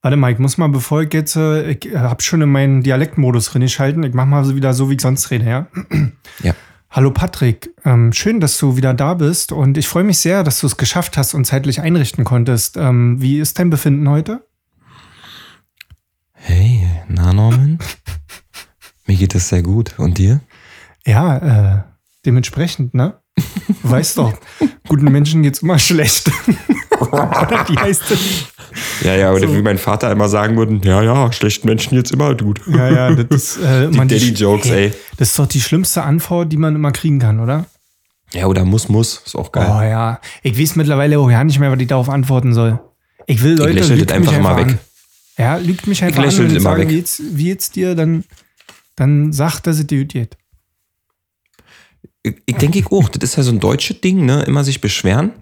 Warte mal, ich muss mal, bevor ich jetzt, äh, ich hab schon in meinen Dialektmodus drin geschalten. Ich mach mal so wieder so, wie ich sonst rede, ja? Ja. Hallo Patrick, ähm, schön, dass du wieder da bist und ich freue mich sehr, dass du es geschafft hast und zeitlich einrichten konntest. Ähm, wie ist dein Befinden heute? Hey, na Norman? Mir geht es sehr gut. Und dir? Ja, äh, dementsprechend, ne? Weißt doch, guten Menschen geht's immer schlecht. Oder wie heißt das? Ja, ja, oder wie mein Vater immer sagen würde, ja, ja, schlechten Menschen jetzt immer gut. Ja, ja, das ist äh, Die Daddy-Jokes, ey. Das ist doch die schlimmste Antwort, die man immer kriegen kann, oder? Ja, oder muss, muss. Ist auch geil. Oh ja. Ich weiß mittlerweile auch ja nicht mehr, was ich darauf antworten soll. Ich will Leute, lächel lügt das einfach mich immer an. weg. Ja, lügt mich einfach lächel an das immer sagen, weg. wie jetzt, wie jetzt dir, dann, dann sagt, dass es dir gut geht. Ich, ich denke ich auch, das ist ja so ein deutsches Ding, ne? Immer sich beschweren.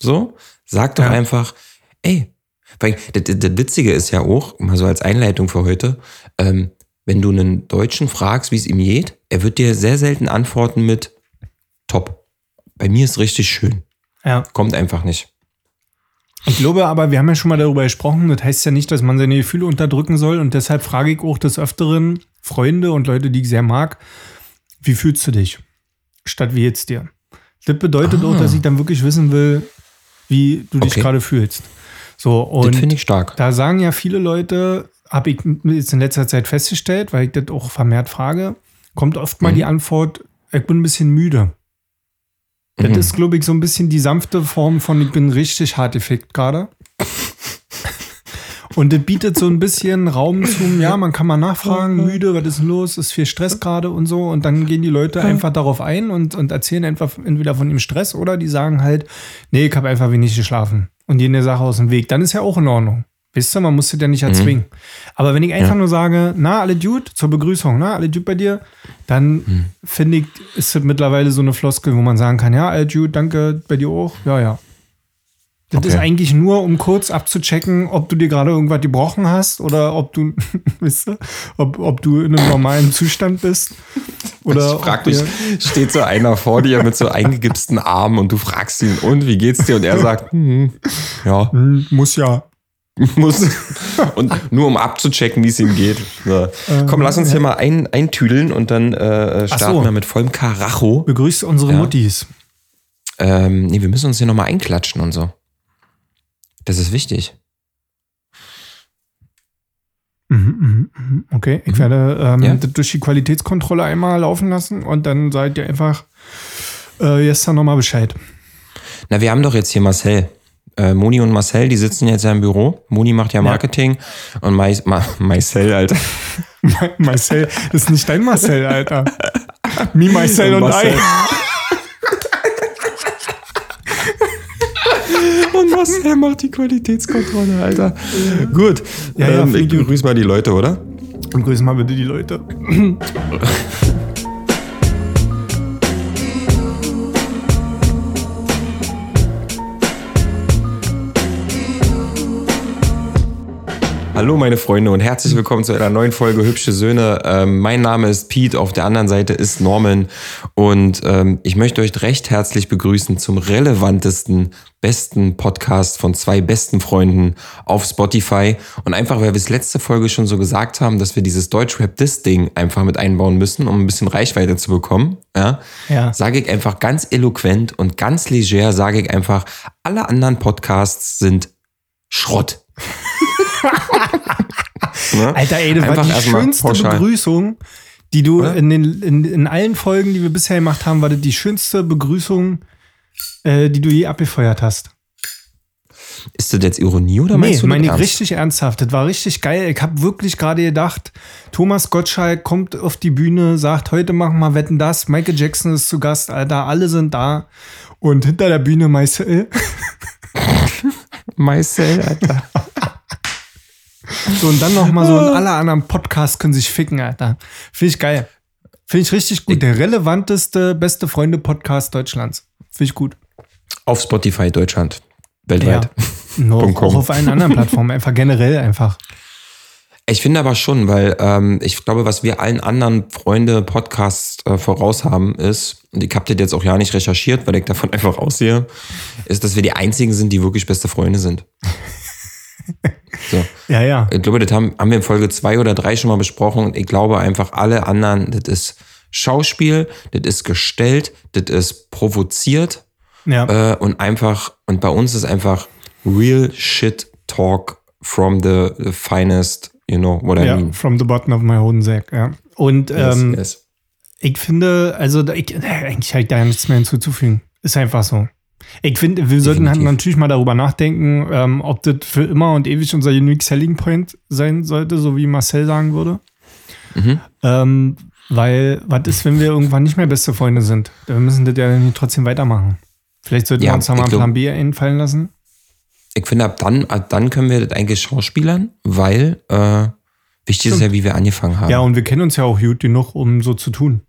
So. Sag doch Ja. einfach, ey. Weil das, das, Witzige ist ja auch, mal so als Einleitung für heute, ähm, wenn du einen Deutschen fragst, wie es ihm geht, er wird dir sehr selten antworten mit top. Bei mir ist richtig schön. Ja. Kommt einfach nicht. Ich glaube aber, wir haben ja schon mal darüber gesprochen, das heißt ja nicht, dass man seine Gefühle unterdrücken soll und deshalb frage ich auch des Öfteren Freunde und Leute, die ich sehr mag, wie fühlst du dich? Statt wie jetzt dir. Das bedeutet Ah. auch, dass ich dann wirklich wissen will, wie du dich Okay. gerade fühlst. So, das und finde ich stark. da sagen ja viele Leute, habe ich jetzt in letzter Zeit festgestellt, weil ich das auch vermehrt frage, kommt oft mal Mhm. die Antwort, ich bin ein bisschen müde. Das Mhm. ist, glaube ich, so ein bisschen die sanfte Form von, ich bin richtig hart gefickt gerade. Und das bietet so ein bisschen Raum zum, ja, man kann mal nachfragen, müde, was ist los, ist viel Stress gerade und so. Und dann gehen die Leute einfach darauf ein und, und erzählen einfach entweder von dem Stress oder die sagen halt, nee, ich habe einfach wenig geschlafen und gehen der Sache aus dem Weg. Dann ist ja auch in Ordnung. Wisst ihr, man muss das ja nicht erzwingen. Aber wenn ich einfach nur sage, na, alle Dude, zur Begrüßung, na, alle Dude bei dir, dann finde ich, ist das mittlerweile so eine Floskel, wo man sagen kann, ja, alle Dude, danke, bei dir auch, ja, ja. Das Okay. ist eigentlich nur, um kurz abzuchecken, ob du dir gerade irgendwas gebrochen hast oder ob du, wisst ihr, ob, ob du in einem normalen Zustand bist. Oder ich frag dir- steht so einer vor dir mit so eingegipsten Armen und du fragst ihn, und wie geht's dir? Und er sagt, hm, ja, Hm, muss ja. muss. Und nur um abzuchecken, wie es ihm geht. So. Komm, lass uns hier mal ein, eintüdeln und dann äh, Ach starten so. wir mit vollem Karacho. Begrüßt unsere Ja. Muttis. Ähm, nee, wir müssen uns hier nochmal einklatschen und so. Das ist wichtig. Mhm, mhm, mhm. Okay, ich werde ähm, Ja. durch die Qualitätskontrolle einmal laufen lassen und dann seid ihr einfach äh, jetzt dann nochmal Bescheid. Na, wir haben doch jetzt hier Marcel. Äh, Moni und Marcel, die sitzen jetzt ja im Büro. Moni macht ja Marketing und Mais, Ma, Marcel, Alter. Marcel, das ist nicht dein Marcel, Alter. Me, Marcel und, Marcel. I. Und Marcel macht die Qualitätskontrolle, Alter. Gut. Ja, ja, ähm, ich begrüße mal die Leute, oder? Und grüß mal bitte die Leute. Hallo meine Freunde und herzlich willkommen zu einer neuen Folge Hübsche Söhne. Ähm, mein Name ist Pete, auf der anderen Seite ist Norman und ähm, ich möchte euch recht herzlich begrüßen zum relevantesten, besten Podcast von zwei besten Freunden auf Spotify und einfach, weil wir es letzte Folge schon so gesagt haben, dass wir dieses Deutschrap-Diss-Ding einfach mit einbauen müssen, um ein bisschen Reichweite zu bekommen, ja, Ja. sage ich einfach ganz eloquent und ganz leger, sage ich einfach, alle anderen Podcasts sind Schrott. Ne? Alter, ey, das war Einfach die erstmal schönste pauschal. Begrüßung, die du Oder? in, den, in, in allen Folgen, die wir bisher gemacht haben, war das die schönste Begrüßung, äh, die du je abgefeuert hast. Ist das jetzt Ironie oder Nee, meinst du das meine ich ernst? richtig ernsthaft. Das war richtig geil. Ich habe wirklich gerade gedacht, Thomas Gottschalk kommt auf die Bühne, sagt, heute machen wir Wetten das. Michael Jackson ist zu Gast, Alter, alle sind da. Und hinter der Bühne Marcel. Marcel, Alter. So, und dann noch mal so, und alle anderen Podcasts können sich ficken, Alter. Finde ich geil. Finde ich richtig gut. Der relevanteste, beste Freunde-Podcast Deutschlands. Finde ich gut. Auf Spotify Deutschland. Weltweit. No, Punkt com. auch auf allen anderen Plattformen. Einfach generell einfach. Ich finde aber schon, weil ähm, ich glaube, was wir allen anderen Freunde Podcasts äh, voraus haben, ist, und ich habe das jetzt auch ja nicht recherchiert, weil ich davon einfach aussehe, ist, dass wir die einzigen sind, die wirklich beste Freunde sind. So. Ja, ja. Ich glaube, das haben, haben wir in Folge zwei oder drei schon mal besprochen. Und ich glaube einfach, alle anderen, das ist Schauspiel, das ist gestellt, das ist provoziert. Ja. Äh, und einfach, und bei uns ist einfach real shit talk from the, the finest, you know what I ja, mean. from the bottom of my Hodensack, ja. Und ähm, yes, ich finde, also ich, äh, eigentlich halt da nichts mehr hinzuzufügen. Ist einfach so. Ich finde, wir sollten halt Definitiv. natürlich mal darüber nachdenken, ähm, ob das für immer und ewig unser Unique Selling Point sein sollte, so wie Marcel sagen würde. Mhm. Ähm, weil, was ist, wenn wir irgendwann nicht mehr beste Freunde sind? Dann müssen das ja trotzdem weitermachen. Vielleicht sollten Ja, wir uns da mal einen Plan B einfallen lassen. Ich finde, ab dann, ab dann können wir das eigentlich schauspielern, weil äh, wichtig ist ja, wie wir angefangen haben. Ja, und wir kennen uns ja auch gut genug, um so zu tun.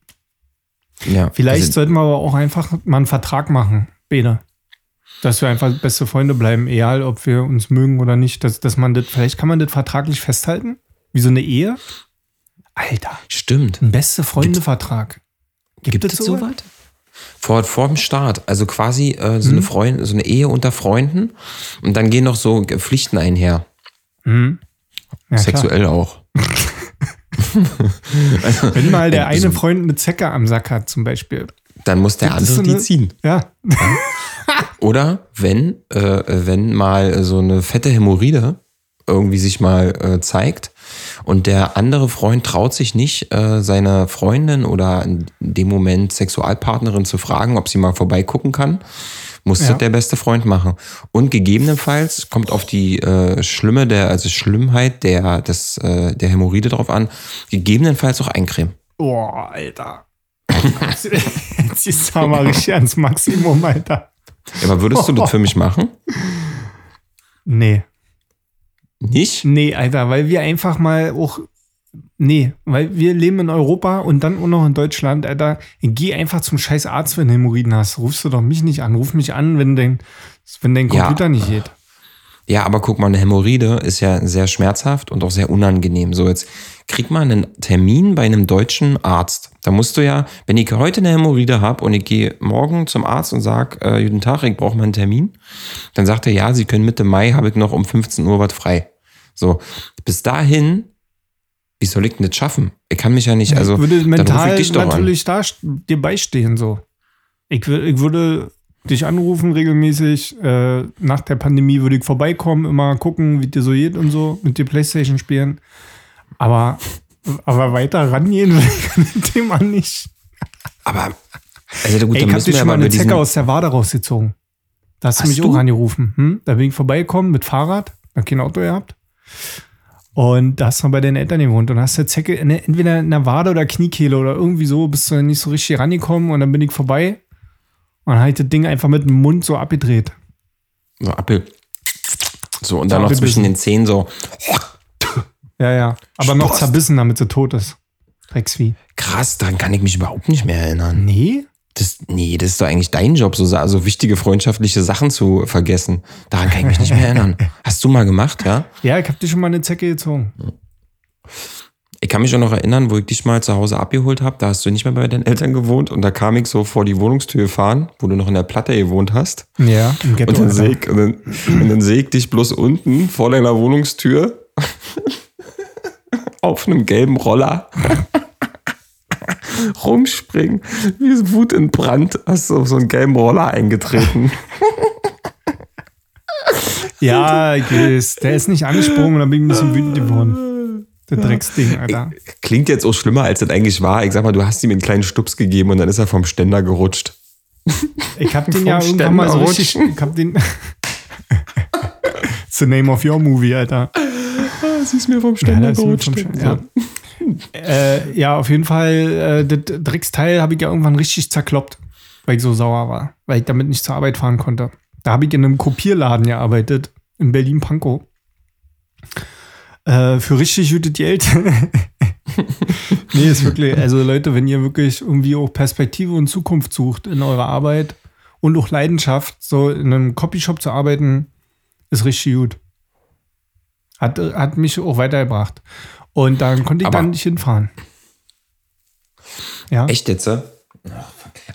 ja. Vielleicht Also, sollten wir aber auch einfach mal einen Vertrag machen, beide. Dass wir einfach beste Freunde bleiben, egal ob wir uns mögen oder nicht. Dass, dass man das, vielleicht kann man das vertraglich festhalten? Wie so eine Ehe? Alter, stimmt. ein beste Freunde-Vertrag. Gibt, es sowas? sowas? Vor, vor dem Start. Also quasi äh, so, eine Freund, so eine Ehe unter Freunden. Und dann gehen noch so Pflichten einher. Mhm. Ja, klar. Sexuell auch. Wenn mal der Also- eine Freund eine Zecke am Sack hat, zum Beispiel. Dann muss der Gibt andere so die eine- ziehen. Ja. Oder wenn, äh, wenn mal so eine fette Hämorrhoide irgendwie sich mal äh, zeigt und der andere Freund traut sich nicht, äh, seine Freundin oder in dem Moment Sexualpartnerin zu fragen, ob sie mal vorbeigucken kann, muss Ja. das der beste Freund machen. Und gegebenenfalls kommt auf die äh, Schlimme der, also Schlimmheit der, des, äh, der Hämorrhoide drauf an, gegebenenfalls auch eincremen. Boah, Alter. Jetzt ist richtig ans Maximum, Alter. Ja, Aber würdest du das für mich machen? Nee. Nicht? Nee, Alter, weil wir einfach mal auch. Nee, weil wir leben in Europa und dann auch noch in Deutschland, Alter. Geh einfach zum scheiß Arzt, wenn du Hämorrhoiden hast. Rufst du doch mich nicht an. Ruf mich an, wenn dein, wenn dein Ja. Computer nicht geht. Ja, aber guck mal, eine Hämorrhoide ist ja sehr schmerzhaft und auch sehr unangenehm. So, jetzt krieg mal einen Termin bei einem deutschen Arzt. Da musst du ja, wenn ich heute eine Hämorrhoide habe und ich gehe morgen zum Arzt und sag, äh, guten Tag, ich brauche mal einen Termin, dann sagt er, ja, Sie können Mitte Mai, habe ich noch um 15 Uhr was frei. So, bis dahin, wie soll ich denn das schaffen? Ich kann mich ja nicht, also, ich würde mental ich an. natürlich da dir beistehen, so. Ich, ich würde dich anrufen regelmäßig. Äh, nach der Pandemie würde ich vorbeikommen, immer gucken, wie dir so geht und so, mit dir Playstation spielen. Aber, aber weiter rangehen will ich an dem Thema nicht. Aber, also gut, Ey, dann ich hab dir schon mal eine Zecke aus der Wade rausgezogen. Da hast du Hast mich du? auch angerufen. Hm? Da bin ich vorbeigekommen mit Fahrrad, hab kein Auto gehabt. Und da hast du bei deinen Eltern gewohnt und hast eine Zecke in, der- entweder in der Wade oder Kniekehle oder irgendwie so, bist du nicht so richtig rangekommen und dann bin ich vorbei und dann hab ich das Ding einfach mit dem Mund so abgedreht. so, Apfel. So, und dann noch zwischen den Zähnen so, Ja, ja. Aber noch Spaß. zerbissen, damit sie tot ist. Drecksvieh. krass, daran kann ich mich überhaupt nicht mehr erinnern. Nee? Das, nee, das ist doch eigentlich dein Job, so, sa- so wichtige freundschaftliche Sachen zu vergessen. Daran kann ich mich nicht mehr erinnern. Hast du mal gemacht, ja? Ja, ich hab dir schon mal eine Zecke gezogen. Ich kann mich auch noch erinnern, wo ich dich mal zu Hause abgeholt habe. Da hast du nicht mehr bei deinen Eltern gewohnt und da kam ich so vor die Wohnungstür gefahren, wo du noch in der Platte gewohnt hast. Ja, im Ghetto. Und dann sehe ich, und dann, und dann seh ich dich bloß unten vor deiner Wohnungstür auf einem gelben Roller rumspringen. Wie Wut in Brand hast du auf so einen gelben Roller eingetreten. Ja, der ist nicht angesprungen und dann bin ich ein bisschen wütend geworden. Der Drecksding, Alter. Klingt jetzt auch schlimmer, als das eigentlich war. Ich sag mal, du hast ihm einen kleinen Stups gegeben und dann ist er vom Ständer gerutscht. Ich hab den ja irgendwann mal so Ständer richtig. Ich hab den. It's the name of your movie, Alter. Sie ist mir vom Ja, das ist mir vom Sch- ja. äh, ja, auf jeden Fall, äh, das Drecksteil habe ich ja irgendwann richtig zerkloppt, weil ich so sauer war, weil ich damit nicht zur Arbeit fahren konnte. Da habe ich in einem Kopierladen gearbeitet, in Berlin-Pankow. Äh, für richtig gutes Geld. nee, ist wirklich, also Leute, wenn ihr wirklich irgendwie auch Perspektive und Zukunft sucht in eurer Arbeit und auch Leidenschaft, so in einem Copyshop zu arbeiten, ist richtig gut. Hat, hat mich auch weitergebracht. Und dann konnte ich Aber- dann nicht hinfahren. Ja. Echt jetzt? äh?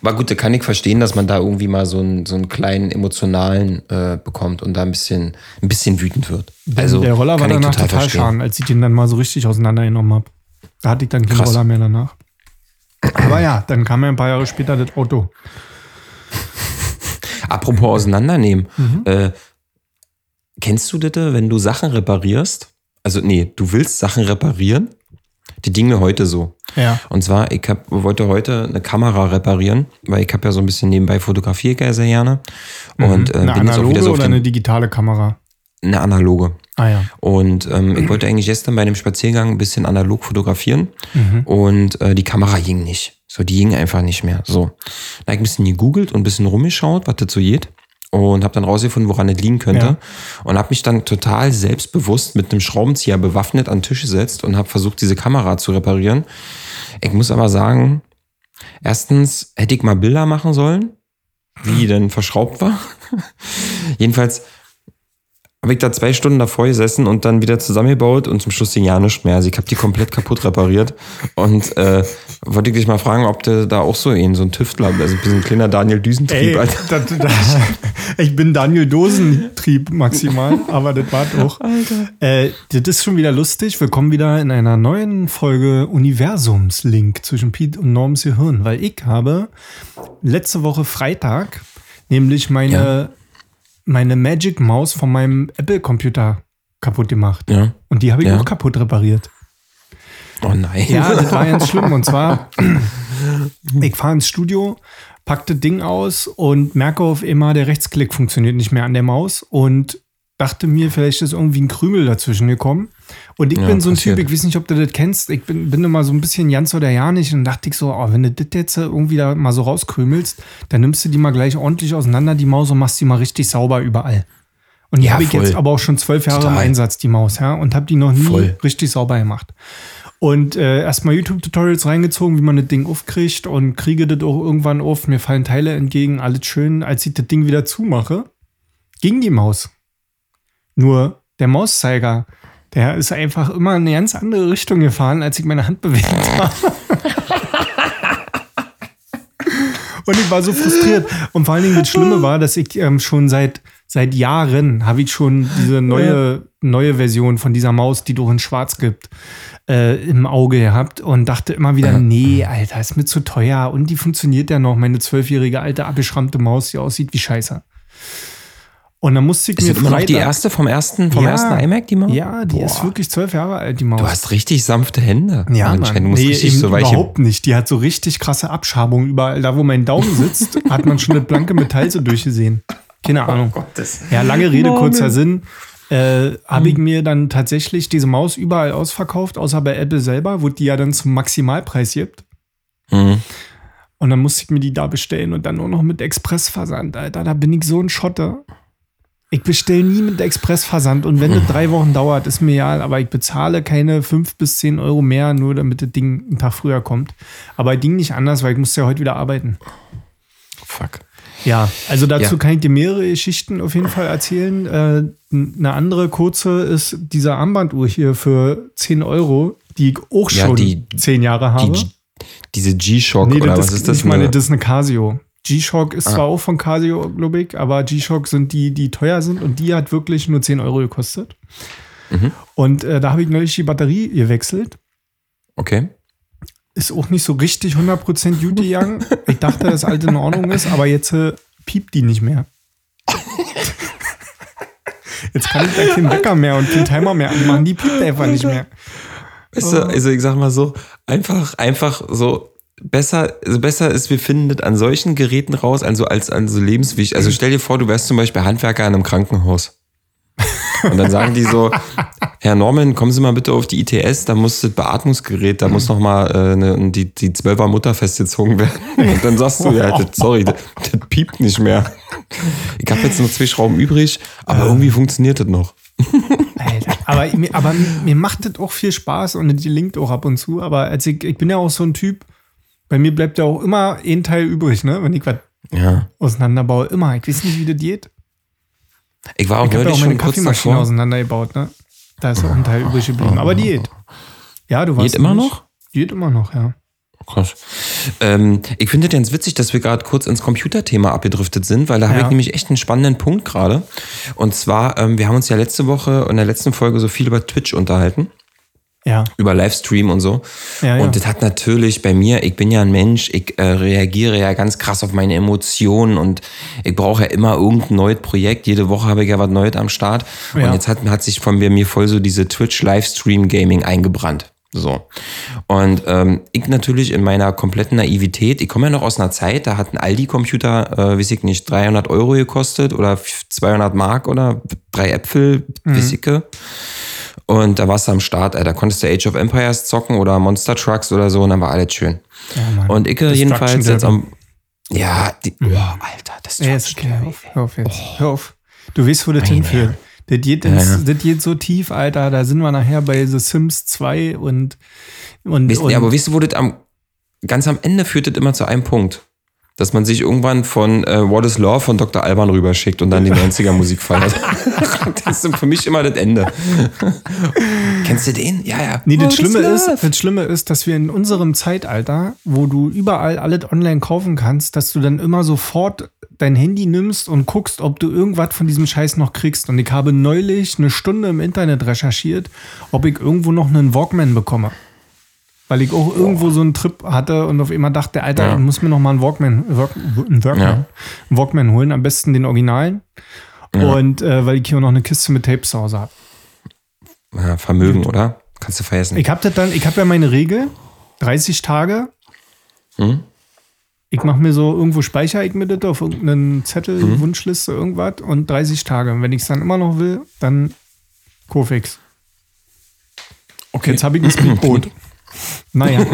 Aber gut, da kann ich verstehen, dass man da irgendwie mal so einen, so einen kleinen emotionalen äh, bekommt und da ein bisschen, ein bisschen wütend wird. Also, der Roller war danach total, verstehen. schaden, als ich den dann mal so richtig auseinandergenommen habe. Da hatte ich dann keinen Krass. Roller mehr danach. Aber ja, dann kam ja ein paar Jahre später das Auto. Apropos auseinandernehmen. Mhm. Äh, kennst du das, wenn du Sachen reparierst? Also, nee, du willst Sachen reparieren? Die Dinge heute so. Ja. Und zwar, ich hab, wollte heute eine Kamera reparieren, weil ich habe ja so ein bisschen nebenbei fotografiere ich ja sehr gerne. Und äh, Mhm. eine bin jetzt auch analoge wieder so oder eine digitale Kamera? eine analoge. Ah ja. Und ähm, ich wollte eigentlich gestern bei dem Spaziergang ein bisschen analog fotografieren Mhm. und äh, die Kamera ging nicht. So, die ging einfach nicht mehr. So. Da habe ich ein bisschen gegoogelt und ein bisschen rumgeschaut, was das so geht. Und habe dann rausgefunden, woran es liegen könnte. Ja. Und habe mich dann total selbstbewusst mit einem Schraubenzieher bewaffnet an den Tisch gesetzt und habe versucht, diese Kamera zu reparieren. Ich muss aber sagen, erstens hätte ich mal Bilder machen sollen, wie die denn verschraubt war. Jedenfalls habe ich da zwei Stunden davor gesessen und dann wieder zusammengebaut und zum Schluss ging ja nichts mehr. Also ich habe die komplett kaputt repariert und äh, wollte ich dich mal fragen, ob du da auch so einen, so ein Tüftler, also ein bisschen kleiner Daniel Düsentrieb, Ey, Alter. das, das, ich bin Daniel Dosentrieb maximal, aber das war doch. Äh, das ist schon wieder lustig. Willkommen wieder in einer neuen Folge Universumslink zwischen Pete und Norms Gehirn, weil ich habe letzte Woche Freitag nämlich meine, Ja. Meine Magic Maus von meinem Apple-Computer kaputt gemacht. Ja. Und die habe ich Ja. auch kaputt repariert. Oh nein. Ja, das war ganz schlimm. Und zwar, ich fahre ins Studio, pack das Ding aus und merke auf immer, der Rechtsklick funktioniert nicht mehr an der Maus und dachte mir, vielleicht ist irgendwie ein Krümel dazwischen gekommen. Und ich Ja, bin so ein passiert. Typ, ich weiß nicht, ob du das kennst, ich bin, bin immer so ein bisschen ganz oder ja nicht und dachte ich so, oh, wenn du das jetzt irgendwie da mal so rauskrümelst, dann nimmst du die mal gleich ordentlich auseinander, die Maus, und machst die mal richtig sauber überall. Und die Ja, habe ich jetzt aber auch schon zwölf Jahre im Total. Einsatz, die Maus, ja, und habe die noch nie Voll. richtig sauber gemacht. Und äh, erstmal YouTube-Tutorials reingezogen, wie man das Ding aufkriegt und kriege das auch irgendwann auf. Mir fallen Teile entgegen, alles schön. Als ich das Ding wieder zumache, ging die Maus. Nur der Mauszeiger, der ist einfach immer in eine ganz andere Richtung gefahren, als ich meine Hand bewegt habe. Und ich war so frustriert. Und vor allen Dingen das Schlimme war, dass ich ähm, schon seit, seit Jahren habe ich schon diese neue, neue Version von dieser Maus, die doch in Schwarz gibt, äh, im Auge gehabt und dachte immer wieder, nee, Alter, ist mir zu teuer. Und die funktioniert ja noch, meine zwölfjährige alte abgeschrammte Maus, die aussieht wie Scheiße. Und dann musste ich Ist mir das immer noch die erste vom ersten, vom Ja. ersten iMac, die Maus? Ja, die Boah. ist wirklich zwölf Jahre alt, die Maus. Du hast richtig sanfte Hände. Ja, Anscheinend, musst Nee, richtig so weiche. überhaupt nicht. Die hat so richtig krasse Abschabungen überall. Da, wo mein Daumen sitzt, hat man schon das blanke Metall so durchgesehen. Keine Ahnung. Ja, lange Rede, kurzer Sinn. Äh, habe ich mir dann tatsächlich diese Maus überall ausverkauft, außer bei Apple selber, wo die ja dann zum Maximalpreis gibt. Mhm. Und dann musste ich mir die da bestellen und dann nur noch mit Expressversand, Alter. Da bin ich so ein Schotter. Ich bestelle nie mit Expressversand und wenn das drei Wochen dauert, ist mir egal, aber ich bezahle keine fünf bis zehn Euro mehr, nur damit das Ding einen Tag früher kommt. Aber ging nicht anders, weil ich musste ja heute wieder arbeiten. Fuck. Ja, also dazu Ja. kann ich dir mehrere Geschichten auf jeden Fall erzählen. Äh, eine andere kurze ist diese Armbanduhr hier für 10 Euro, die ich auch Ja, schon die- 10 Jahre habe. Die, diese G-Shock Nee, oder das was ist, ist das? ich meine, Eine- das ist eine Casio. G-Shock ist Ah. zwar auch von Casio, glaube ich, aber G-Shock sind die, die teuer sind und die hat wirklich nur 10 Euro gekostet. Mhm. Und äh, da habe ich neulich die Batterie gewechselt. okay. Ist auch nicht so richtig 100% gut gegangen. Ich dachte, dass alles in Ordnung ist, aber jetzt äh, piept die nicht mehr. Jetzt kann ich da keinen Wecker mehr und keinen Timer mehr anmachen. Die piept einfach nicht mehr. Weißt du, also ich sag mal so, einfach, einfach so besser, also besser ist, wir finden das an solchen Geräten raus, also als an so lebenswichtig. Also stell dir vor, du wärst zum Beispiel Handwerker in einem Krankenhaus. Und dann sagen die so, Herr Norman, kommen Sie mal bitte auf die ITS, da muss das Beatmungsgerät, da muss noch mal äh, ne, die, die Zwölfer Mutter festgezogen werden. Und dann sagst du, ja, das, sorry, das, das piept nicht mehr. Ich habe jetzt noch zwei Schrauben übrig, aber irgendwie funktioniert das noch. Alter. Aber, mir, aber mir macht das auch viel Spaß und die linkt auch ab und zu. Aber als ich, ich bin ja auch so ein Typ, bei mir bleibt ja auch immer ein Teil übrig, ne? Wenn ich was Ja. auseinanderbaue. Immer. Ich weiß nicht, wie das geht. Ich war auch Ich habe ja neulich auch meine schon Kaffeemaschine auseinandergebaut, ne? Da ist auch ein Teil übrig geblieben. Aber die geht. Ja, du warst Geht immer noch? Die geht immer noch, ja. Krass. Ähm, ich finde es ganz witzig, dass wir gerade kurz ins Computerthema abgedriftet sind, weil da habe Ja. ich nämlich echt einen spannenden Punkt gerade. Und zwar, ähm, wir haben uns ja letzte Woche in der letzten Folge so viel über Twitch unterhalten. Ja. über Livestream und so. Ja, ja. und das hat natürlich bei mir, ich bin ja ein Mensch, ich äh, reagiere ja ganz krass auf meine Emotionen und ich brauche ja immer irgendein neues Projekt. Jede Woche habe ich ja was Neues am Start. Ja. Und jetzt hat, hat sich von mir, mir voll so diese Twitch-Livestream-Gaming eingebrannt. So. Und ähm, ich natürlich in meiner kompletten Naivität, ich komme ja noch aus einer Zeit, da hat ein Aldi-Computer, äh, weiß ich nicht, 300 Euro gekostet oder 200 Mark oder drei Äpfel, Mhm. weiß ich. Und da warst du am Start, ey. da konntest du Age of Empires zocken oder Monster Trucks oder so und dann war alles schön. Ja, Mann. Und ich Destruction jedenfalls jetzt am. Ja, die, oh, Alter, das Ja, ist okay. Hör auf, hör auf jetzt. Hör auf. Du weißt, wo das hinführt. Das geht, Ja, ins, ja. das geht so tief, Alter. Da sind wir nachher bei The Sims 2 und. und, Weißt, und ja, aber weißt du, wo das am, ganz am Ende führt das immer zu einem Punkt. Dass man sich irgendwann von äh, What is Law von Dr. Alban rüberschickt und dann die 90er Musik feiert. das ist für mich immer das Ende. Kennst du den? Ja, ja. Nee, das Schlimme, ist, das Schlimme ist, dass wir in unserem Zeitalter, wo du überall alles online kaufen kannst, dass du dann immer sofort dein Handy nimmst und guckst, ob du irgendwas von diesem Scheiß noch kriegst. Und ich habe neulich eine Stunde im Internet recherchiert, ob ich irgendwo noch einen Walkman bekomme. Weil ich auch irgendwo so einen Trip hatte und auf einmal dachte, Alter, Ja. ich muss mir noch mal einen Walkman, Walk, einen Walkman, Ja. einen Walkman holen, am besten den Originalen. Und äh, weil ich hier noch eine Kiste mit Tapes zu Hause habe. Ja, Vermögen, oder? Kannst du vergessen. Ich habe dann, ich habe ja meine Regel, 30 Tage. Hm? Ich mache mir so, irgendwo speichere ich mir das auf irgendeinen Zettel, Hm? Wunschliste, irgendwas und 30 Tage. Und wenn ich es dann immer noch will, dann Kofix. Okay. Jetzt habe ich ein Speedboot. naja,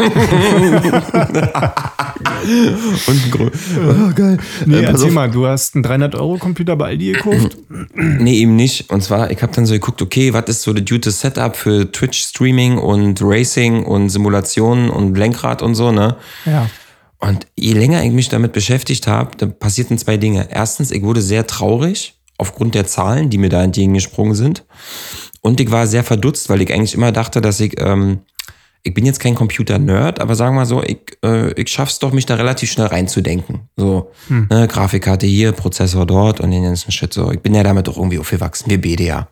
Und ein Grö- oh, geil. nee, Äh, erzähl auf. mal, du hast einen 300-Euro-Computer bei Aldi gekauft? Nee, eben nicht. Und zwar, ich habe dann so geguckt, okay, was ist so das gute Setup für Twitch-Streaming und Racing und Simulationen und Lenkrad und so, ne? ja. Und je länger ich mich damit beschäftigt habe, dann passierten zwei Dinge. Erstens, ich wurde sehr traurig aufgrund der Zahlen, die mir da entgegengesprungen sind. Und ich war sehr verdutzt, weil ich eigentlich immer dachte, dass ich, ähm, ich bin jetzt kein Computer-Nerd, aber sagen wir mal so, ich, äh, ich schaff's doch, mich da relativ schnell reinzudenken. So, ne, Grafikkarte hier, Prozessor dort und den ganzen Shit so. Ich bin ja damit auch irgendwie aufgewachsen, wir beide ja.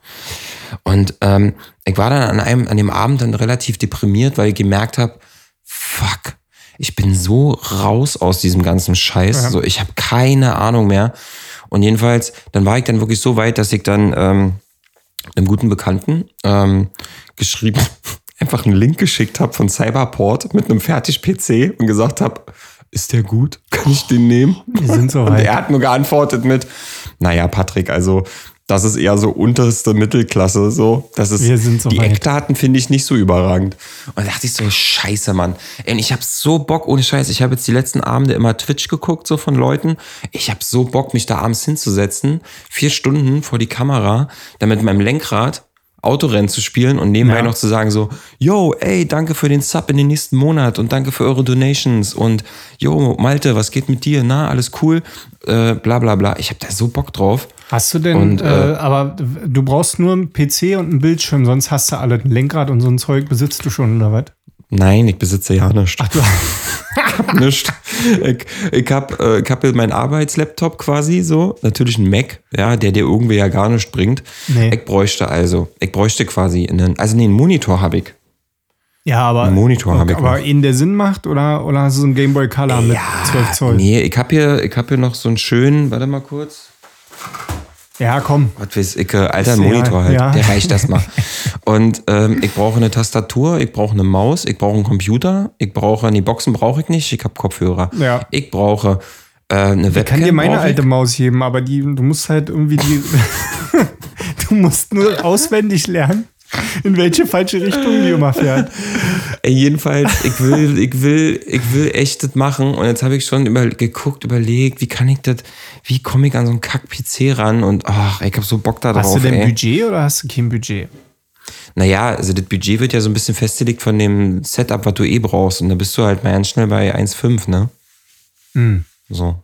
Und ähm, ich war dann an einem, an dem Abend dann relativ deprimiert, weil ich gemerkt habe, fuck, ich bin so raus aus diesem ganzen Scheiß. Ja. So, ich habe keine Ahnung mehr. Und jedenfalls, dann war ich dann wirklich so weit, dass ich dann ähm, einem guten Bekannten ähm, geschrieben, einfach einen Link geschickt habe von Cyberport mit einem Fertig-PC und gesagt habe, ist der gut? Kann ich den nehmen? Wir sind so Und weit. er hat nur geantwortet mit, naja, Patrick, also das ist eher so unterste Mittelklasse, so. Das ist, Wir sind so die weit. Eckdaten finde ich nicht so überragend. Und da dachte ich so, scheiße, Mann. Und ich habe so Bock, ohne Scheiß, ich habe jetzt die letzten Abende immer Twitch geguckt, so von Leuten. Ich habe so Bock, mich da abends hinzusetzen, vier Stunden vor die Kamera, dann mit meinem Lenkrad Autorennen zu spielen und nebenbei Ja. noch zu sagen so, yo, ey, danke für den Sub in den nächsten Monat und danke für eure Donations und yo, Malte, was geht mit dir? Na, alles cool? Äh, bla bla bla. Ich habe da so Bock drauf. Hast du denn, Und, äh, äh, aber du brauchst nur einen PC und einen Bildschirm, sonst hast du alle ein Lenkrad und so ein Zeug besitzt du schon, oder was? Nein, ich besitze ja nichts. Ach du, nicht. Ich, ich habe äh, ich hab hier meinen Arbeitslaptop quasi so, natürlich ein Mac, ja, der dir irgendwie ja gar nicht bringt. Nee. Ich bräuchte also, ich bräuchte quasi einen, also nee, einen Monitor habe ich. ja, aber, Einen Monitor habe ich aber in der Sinn macht oder, oder hast du so einen Gameboy Color mit 12 Zoll? Nee, ich habe hier, ich hab hier noch so einen schönen, warte mal kurz. Ja, komm. Was weiß ich, alter Ist ja- Monitor halt, ja. der reicht erstmal. Und ähm, ich brauche eine Tastatur, ich brauche eine Maus, ich brauche einen Computer, ich brauche, nee, Boxen brauche ich nicht, ich habe Kopfhörer. Ja. Ich brauche äh, eine Webcam. Ich kann dir meine ich. alte Maus geben, aber die, du musst halt irgendwie die. du musst nur auswendig lernen, in welche falsche Richtung die immer fährt. Ey, jedenfalls, ich will, ich will, ich will echt das machen. Und jetzt habe ich schon über, geguckt, überlegt, wie kann ich das, wie komme ich an so einen Kack-PC ran? Und ach, ich habe so Bock da drauf. Hast du denn ey. Budget oder hast du kein Budget? Naja, also das Budget wird ja so ein bisschen festgelegt von dem Setup, was du eh brauchst. Und da bist du halt mal ganz schnell bei 1,5, ne? Hm. So.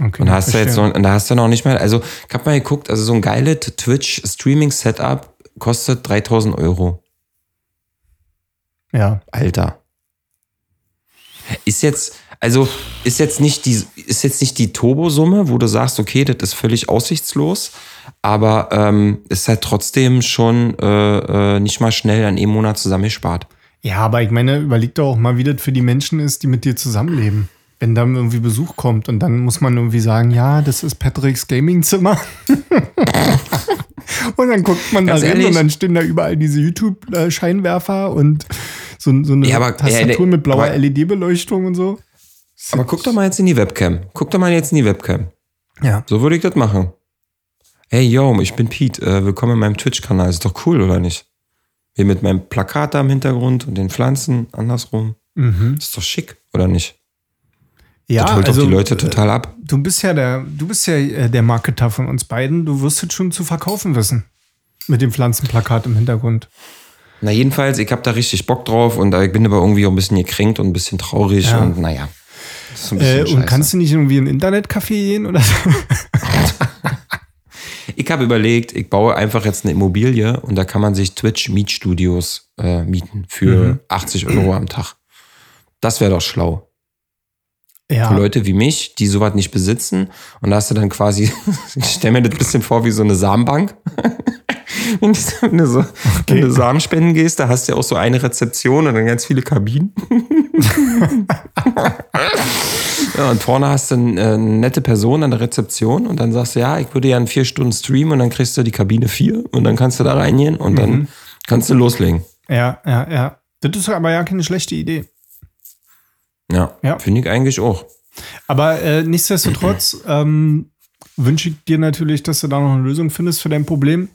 Okay, Und da hast du jetzt so, und da hast du noch nicht mal, also ich habe mal geguckt, also so ein geiles Twitch-Streaming-Setup kostet 3000 Euro. Ja. Alter. Ist jetzt, Also ist jetzt nicht die, ist jetzt nicht die Turbosumme, wo du sagst, okay, das ist völlig aussichtslos, aber ähm, ist halt trotzdem schon äh, äh, nicht mal schnell an einem Monat zusammengespart. Ja, aber ich meine, überleg doch auch mal, wie das für die Menschen ist, die mit dir zusammenleben. Wenn dann irgendwie Besuch kommt und dann muss man irgendwie sagen, ja, das ist Patricks Gamingzimmer. und dann guckt man Ganz da rein ehrlich? und dann stehen da überall diese YouTube-Scheinwerfer und so, so eine Ja, aber- Tastatur ja, mit blauer LED-Beleuchtung und so. Aber guck doch mal jetzt in die Webcam. Guck doch mal jetzt in die Webcam. Ja. So würde ich das machen. Hey, yo, ich bin Pete. Äh, willkommen in meinem Twitch-Kanal. Ist doch cool, oder nicht? Hier mit meinem Plakat da im Hintergrund und den Pflanzen andersrum. Mhm. Ist doch schick, oder nicht? Ja, das holt also, doch die Leute total ab. Du bist ja der, du bist ja äh, der Marketer von uns beiden. Du wirst es schon zu verkaufen wissen. Mit dem Pflanzenplakat im Hintergrund. Na, jedenfalls, ich habe da richtig Bock drauf und äh, ich bin aber irgendwie auch ein bisschen gekränkt und ein bisschen traurig Ja. und naja. Äh, und kannst du nicht irgendwie in ein Internetcafé gehen oder so? Ich habe überlegt, ich baue einfach jetzt eine Immobilie und da kann man sich Twitch-Mietstudios äh, mieten für 80 Euro am Tag. Das wäre doch schlau. Ja. Leute wie mich, die sowas nicht besitzen. Und da hast du dann quasi, ich stell mir das ein bisschen vor wie so eine Samenbank. wenn, du so, wenn du Samen spenden gehst, da hast du ja auch so eine Rezeption und dann ganz viele Kabinen. ja, und vorne hast du eine, äh, eine nette Person an der Rezeption und dann sagst du, ja, ich würde ja in vier Stunden streamen und dann kriegst du die Kabine vier und dann kannst du da reingehen und dann kannst du loslegen. Ja, ja, ja. Das ist aber ja keine schlechte Idee. Ja, Ja. finde ich eigentlich auch. Aber äh, nichtsdestotrotz ähm, wünsche ich dir natürlich, dass du da noch eine Lösung findest für dein Problem.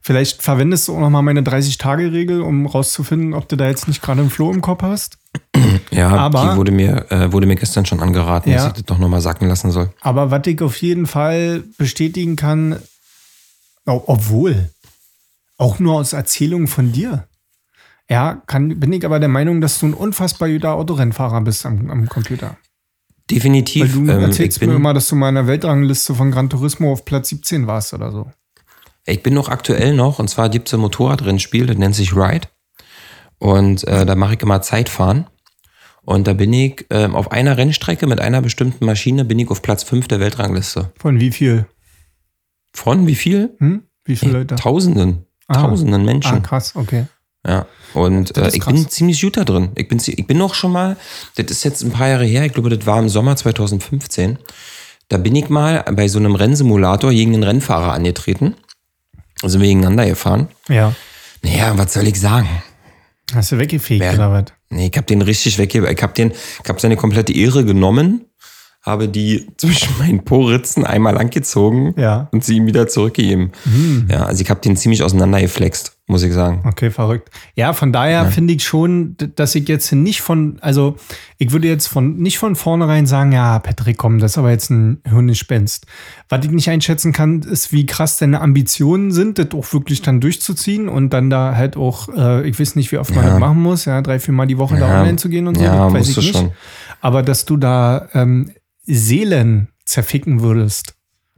Vielleicht verwendest du auch noch mal meine 30-Tage-Regel, um rauszufinden, ob du da jetzt nicht gerade einen Floh im Kopf hast. Ja, Aber- die wurde mir, äh, wurde mir gestern schon angeraten, Ja. dass ich das doch nochmal sacken lassen soll. Aber was ich auf jeden Fall bestätigen kann, obwohl, auch nur aus Erzählungen von dir, ja, kann, bin ich aber der Meinung, dass du ein unfassbar guter Autorennfahrer bist am, am Computer. Weil Definitiv. du ähm, ich, erzählst mir immer, dass du mal in der Weltrangliste von Gran Turismo auf Platz 17 warst oder so. ich bin noch aktuell noch, und zwar gibt es ein Motorradrennspiel, das nennt sich Ride. Und äh, da mache ich immer Zeitfahren. Und da bin ich ähm, auf einer Rennstrecke mit einer bestimmten Maschine bin ich auf Platz 5 der Weltrangliste. Von wie viel? Von wie viel? Hm? Wie viele Leute? Tausenden. Ah. Tausenden Ah, Menschen. krass, okay. Ja, und äh, ich krass. bin ziemlich gut da drin. Ich bin, ich bin auch schon mal, das ist jetzt ein paar Jahre her, ich glaube, das war im Sommer 2015. Da bin ich mal bei so einem Rennsimulator gegen einen Rennfahrer angetreten. Also wir gegeneinander gefahren. Ja. Naja, was soll ich sagen? Hast du weggefegt Wer- oder was? Nee, ich habe den richtig weggegeben. Ich habe den, ich habe seine komplette Ehre genommen, habe die zwischen meinen Po-Ritzen einmal langgezogen Ja. und sie ihm wieder zurückgegeben. Ja, also ich habe den ziemlich auseinandergeflext, muss ich sagen. Okay, verrückt. Ja, von daher finde ich schon, dass ich jetzt nicht von, also ich würde jetzt von nicht von vornherein sagen, ja, Patrick, komm, das ist aber jetzt ein Hirngespenst. Was ich nicht einschätzen kann, ist, wie krass deine Ambitionen sind, das auch wirklich dann durchzuziehen und dann da halt auch, äh, ich weiß nicht, wie oft man Ja. das machen muss, ja, drei, vier Mal die Woche da Ja. online zu gehen und so, Ja, das weiß ich nicht. schon. Aber dass du da ähm, Seelen zerficken würdest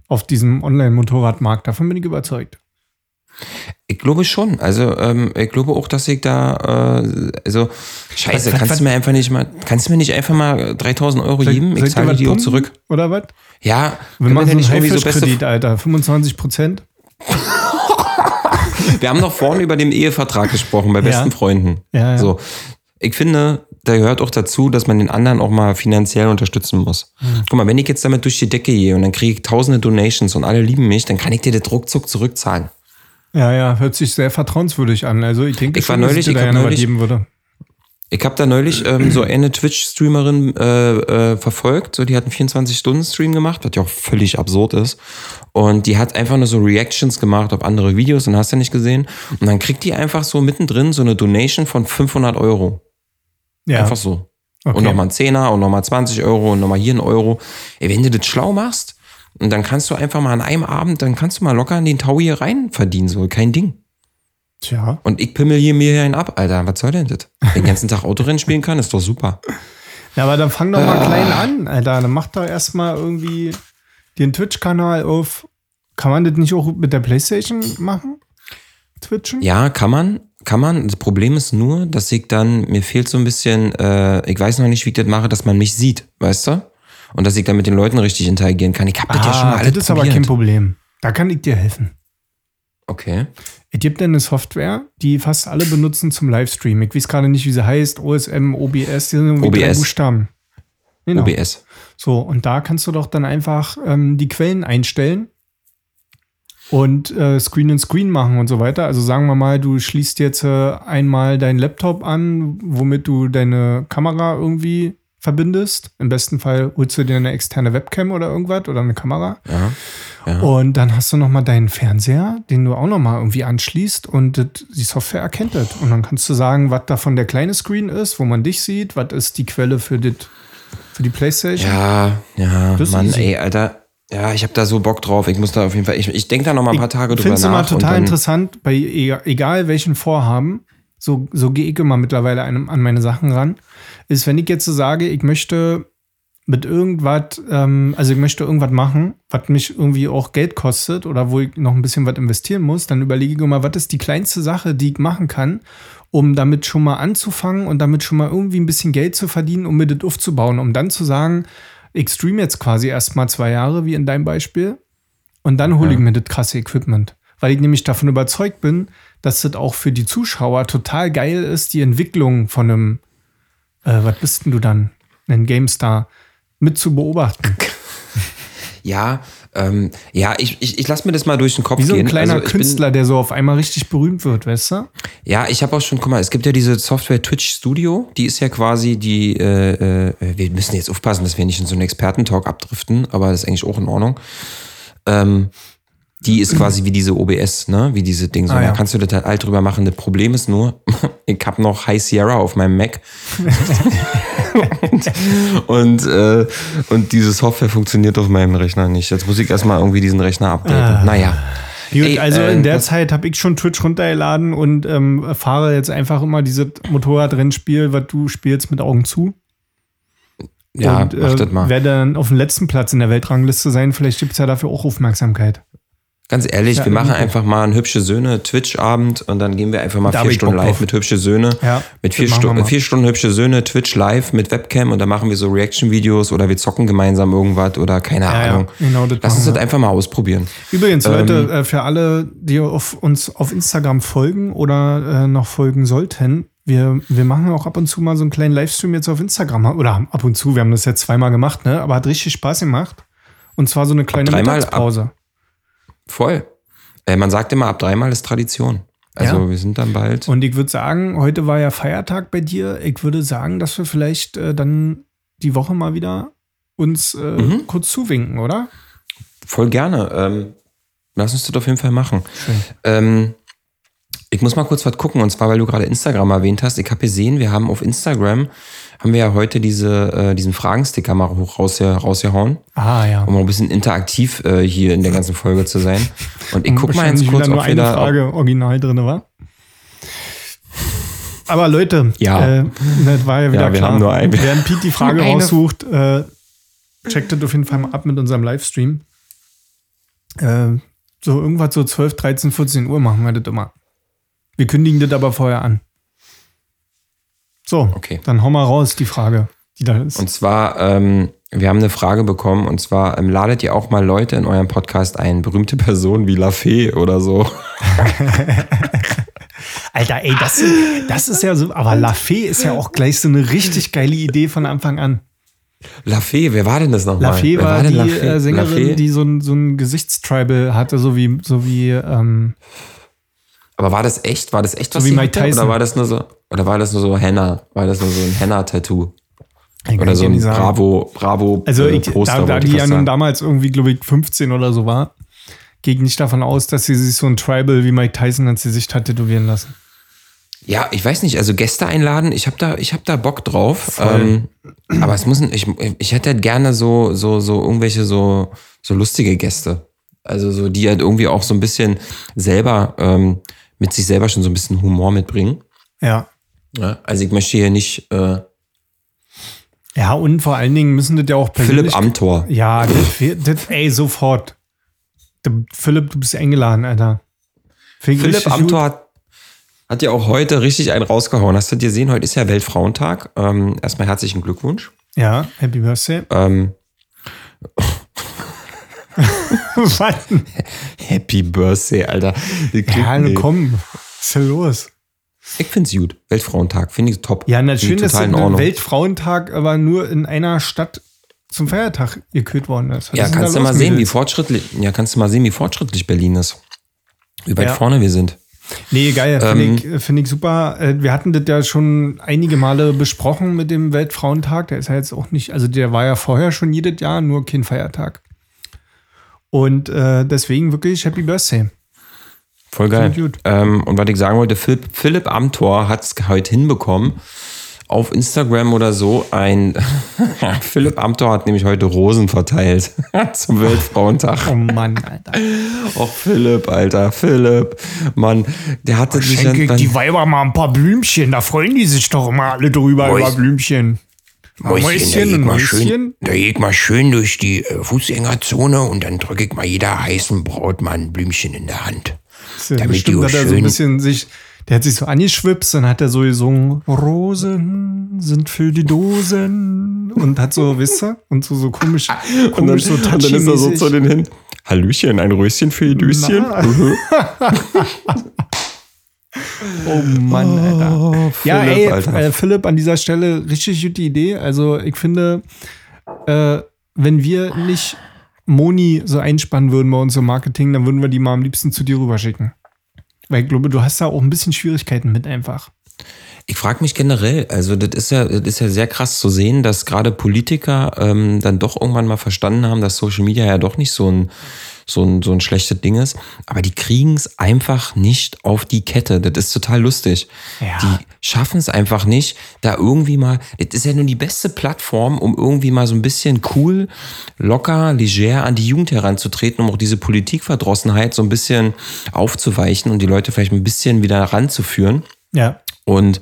auf diesem Online-Motorradmarkt, davon bin ich überzeugt. Ich glaube schon. Also ähm, ich glaube auch, dass ich da, äh, also Scheiße, Was- kannst was- du mir einfach nicht mal, kannst du mir nicht einfach mal 3000 Euro Soll- geben? Ich zahle die auch zurück. Oder was? Ja, Wir machen so denn einen irgendwie beste- Haifischkredit, Alter. 25 Prozent. Wir haben doch vorhin über den Ehevertrag gesprochen bei Ja. besten Freunden. Ja, ja. So, ich finde, da gehört auch dazu, dass man den anderen auch mal finanziell unterstützen muss. Hm. Guck mal, wenn ich jetzt damit durch die Decke gehe und dann kriege ich tausende Donations und alle lieben mich, dann kann ich dir das ruckzuck zurückzahlen. Ja, ja, hört sich sehr vertrauenswürdig an. Also ich denke Ich war schon, dass neulich- dir ich da hab gerne was neulich- geben würde. Ich habe da neulich ähm, so eine Twitch-Streamerin äh, äh, verfolgt. So, die hat einen 24-Stunden-Stream gemacht, was ja auch völlig absurd ist. Und die hat einfach nur so Reactions gemacht auf andere Videos und hast ja nicht gesehen. Und dann kriegt die einfach so mittendrin so eine Donation von 500 Euro. Ja, Einfach so. okay. Und nochmal ein Zehner und nochmal 20 Euro und nochmal hier ein Euro. Ey, wenn du das schlau machst, und dann kannst du einfach mal an einem Abend, dann kannst du mal locker in den Tau hier rein verdienen, so kein Ding. Tja, Und ich pimmel hier mir hier einen ab, Alter. Was soll denn das? Den ganzen Tag Autorennen spielen kann, ist doch super. ja, aber dann fang doch mal Ah. klein an, Alter. Dann mach doch erstmal irgendwie den Twitch-Kanal auf. Kann man das nicht auch mit der Playstation machen? Twitchen? Ja, kann man, kann man. Das Problem ist nur, dass ich dann, mir fehlt so ein bisschen, äh, ich weiß noch nicht, wie ich das mache, dass man mich sieht, weißt du? Und dass ich dann mit den Leuten richtig interagieren kann. Ich habe das ja schon mal alles Ah, das ist aber kein Problem. Da kann ich dir helfen. Okay. Es gibt eine Software, die fast alle benutzen zum Livestream. Ich weiß gerade nicht, wie sie heißt. OSM, OBS, die sind irgendwie drei OBS. Buchstaben. Genau. OBS. So, und da kannst du doch dann einfach ähm, die Quellen einstellen und äh, Screen and Screen machen und so weiter. Also sagen wir mal, du schließt jetzt äh, einmal deinen Laptop an, womit du deine Kamera irgendwie verbindest. Im besten Fall holst du dir eine externe Webcam oder irgendwas oder eine Kamera. Ja. ja. Und dann hast du noch mal deinen Fernseher, den du auch noch mal irgendwie anschließt und die Software erkennt das. Und dann kannst du sagen, was davon der kleine Screen ist, wo man dich sieht, was ist die Quelle für, das, für die Playstation. Ja, ja, Das Mann, easy. ey, Alter. Ja, ich habe da so Bock drauf. Ich muss da auf jeden Fall, ich, ich denke da noch mal ein paar Tage Ich drüber finde es immer nach. total interessant, bei e- egal welchen Vorhaben, so, so gehe ich immer mittlerweile an, an meine Sachen ran, ist, wenn ich jetzt so sage, ich möchte mit irgendwas, ähm, also ich möchte irgendwas machen, was mich irgendwie auch Geld kostet oder wo ich noch ein bisschen was investieren muss, dann überlege ich immer, was ist die kleinste Sache, die ich machen kann, um damit schon mal anzufangen und damit schon mal irgendwie ein bisschen Geld zu verdienen, um mir das aufzubauen, um dann zu sagen, ich stream jetzt quasi erst mal zwei Jahre, wie in deinem Beispiel, und dann hole ich mir das krasse Equipment. Weil ich nämlich davon überzeugt bin, dass das auch für die Zuschauer total geil ist, die Entwicklung von einem, äh, was bist denn du dann? Ein GameStar mit zu beobachten. ja, ähm, ja, ich, ich, ich lass mir das mal durch den Kopf Wie so ein gehen. kleiner Also ich bin- Künstler, der so auf einmal richtig berühmt wird, weißt du? Ja, ich habe auch schon, guck mal, es gibt ja diese Software Twitch Studio, die ist ja quasi die, äh, äh, wir müssen jetzt aufpassen, dass wir nicht in so einen Expertentalk abdriften, aber das ist eigentlich auch in Ordnung. Ähm, die ist quasi wie diese OBS, ne? Wie diese Ding. So, Ah, da ja. kannst du das halt alt drüber machen. Das Problem ist nur, ich habe noch High Sierra auf meinem Mac. und, und, äh, und diese Software funktioniert auf meinem Rechner nicht. Jetzt muss ich erstmal irgendwie diesen Rechner updaten. Naja. Gut, Ey, also äh, in der das- Zeit habe ich schon Twitch runtergeladen und ähm, fahre jetzt einfach immer dieses Motorradrennspiel, was du spielst, mit Augen zu. Ja, und mach das mal. werde dann auf dem letzten Platz in der Weltrangliste sein. Vielleicht gibt es ja dafür auch Aufmerksamkeit. Ganz ehrlich, Ja, wir machen einfach mal einen hübsche Söhne Twitch-Abend und dann gehen wir einfach mal Da vier Stunden live drauf. mit hübsche Söhne. Ja, mit vier, mal. vier Stunden hübsche Söhne, Twitch live mit Webcam und dann machen wir so Reaction-Videos oder wir zocken gemeinsam irgendwas oder keine Ja, ja, Ahnung. genau, das Lass uns das einfach mal ausprobieren. Übrigens, Ähm, Leute, äh, für alle, die auf uns auf Instagram folgen oder äh, noch folgen sollten, wir, wir machen auch ab und zu mal so einen kleinen Livestream jetzt auf Instagram. Oder ab und zu, wir haben das jetzt zweimal gemacht, ne? Aber hat richtig Spaß gemacht. Und zwar so eine kleine dreimal, Mittagspause. Voll. Äh, man sagt immer, ab dreimal ist Tradition. Also Ja. wir sind dann bald. Und ich würde sagen, heute war ja Feiertag bei dir. Ich würde sagen, dass wir vielleicht äh, dann die Woche mal wieder uns äh, Mhm. kurz zuwinken, oder? Voll gerne. Ähm, lass uns das auf jeden Fall machen. Ähm, ich muss mal kurz was gucken, und zwar, weil du gerade Instagram erwähnt hast. Ich habe gesehen, wir haben auf Instagram, haben wir ja heute diese, äh, diesen Fragensticker mal hoch rausge rausgehauen, Ah, ja. um mal ein bisschen interaktiv äh, hier in der ganzen Folge zu sein. Und ich guck mal jetzt kurz, wieder nur ob eine. Frage original drin war. Aber Leute, Ja. äh, das war ja wieder Ja, wir klar. haben nur ein- Während Pete die Frage raussucht, äh, checkt das auf jeden Fall mal ab mit unserem Livestream. Äh, so irgendwas so 12, 13, 14 Uhr machen wir das immer. Wir kündigen das aber vorher an. So, Okay. dann hau mal raus die Frage, die da ist. Und zwar, ähm, wir haben eine Frage bekommen, und zwar, ähm, ladet ihr auch mal Leute in eurem Podcast ein, berühmte Personen wie Lafay oder so? Alter, ey, das, das ist ja so, aber La Fee ist ja auch gleich so eine richtig geile Idee von Anfang an. Lafay, wer war denn das nochmal? La Fee Wer war denn die Lafay? äh, Sängerin, Lafay? die so ein, so ein Gesichtstribal hatte, so wie, so wie, ähm, Aber war das echt? War das echt, was wie Mike hatte? Tyson. Oder war das nur so, oder war das nur so Henna? War das nur so ein Henna-Tattoo? Oder so ein. Bravo, Bravo Also äh, ich, Poster, da, da die ja nun damals irgendwie, glaube ich, 15 oder so war, ging nicht davon aus, dass sie sich so ein Tribal wie Mike Tyson ans Gesicht hat tätowieren lassen. Ja, ich weiß nicht, also Gäste einladen, ich habe da, ich hab da Bock drauf. Ähm, aber es müssen, ich, ich hätte halt gerne so, so, so irgendwelche so, so lustige Gäste. Also so, die halt irgendwie auch so ein bisschen selber, ähm, mit sich selber schon so ein bisschen Humor mitbringen. Ja. Ja, also ich möchte hier nicht äh, Ja, und vor allen Dingen müssen das ja auch persönlich. Philipp Amthor. Ja, das, das, ey, sofort. Philipp, du bist eingeladen, Alter. Find Philipp Amthor hat, Hat ja auch heute richtig einen rausgehauen. Hast du dir gesehen, heute ist ja Weltfrauentag. Ähm, erstmal herzlichen Glückwunsch. Ja, Happy Birthday. Ähm, Was? Happy Birthday, Alter. Ja, Nee. komm, was ist denn los? Ich find's gut. Weltfrauentag, finde ich top. Ja, na, Finde schön, dass der. Weltfrauentag aber nur in einer Stadt zum Feiertag gekürt worden ist. Was Ja, kannst du mal sehen, wie fortschrittlich, ja, kannst du mal sehen, wie fortschrittlich Berlin ist. Wie weit Ja. vorne wir sind. Nee, geil, finde Ähm, ich, find ich super. Äh, Wir hatten das ja schon einige Male besprochen mit dem Weltfrauentag. Der ist ja jetzt auch nicht, also der war ja vorher schon jedes Jahr, nur kein Feiertag. Und äh, deswegen wirklich Happy Birthday. Voll geil. Ähm, und was ich sagen wollte, Philipp, Philipp Amthor hat es heute hinbekommen, auf Instagram oder so ein Philipp Amthor hat nämlich heute Rosen verteilt zum Weltfrauentag. Oh Mann, Alter. Och, Philipp, Alter, Philipp. Mann, der hatte sich Schenke ich dann, die Weiber mal ein paar Blümchen. Da freuen die sich doch immer alle drüber Mäus- über Blümchen. Mäuschen, Mäuschen und mal Mäuschen. schön, da geht mal schön durch die äh, Fußgängerzone und dann drücke ich mal jeder heißen Braut mal ein Blümchen in der Hand. Ja Damit Bestimmt hat er so ein bisschen sich, der hat sich so angeschwipst, dann hat er so gesungen, Rosen sind für die Dosen und hat so, wisst ihr, und so, so komisch, und dann, komisch so und dann ist er so zu den hin. Hallöchen, ein Röschen für die Düschen. Na. Mhm. Oh Mann, Alter. Oh, ja, Philipp, ey, Alter. äh, Philipp, an dieser Stelle richtig gute Idee. Also ich finde, äh, wenn wir nicht Moni so einspannen würden bei uns im Marketing, dann würden wir die mal am liebsten zu dir rüberschicken. Weil ich glaube, du hast da auch ein bisschen Schwierigkeiten mit einfach. Ich frage mich generell, also das ist ja, das ist ja sehr krass zu sehen, dass gerade Politiker ähm, dann doch irgendwann mal verstanden haben, dass Social Media ja doch nicht so ein, so ein, so ein schlechtes Ding ist. Aber die kriegen es einfach nicht auf die Kette. Das ist total lustig. Ja. Die schaffen es einfach nicht, da irgendwie mal, das ist ja nun die beste Plattform, um irgendwie mal so ein bisschen cool, locker, leger an die Jugend heranzutreten, um auch diese Politikverdrossenheit so ein bisschen aufzuweichen und die Leute vielleicht ein bisschen wieder ranzuführen. Ja. Und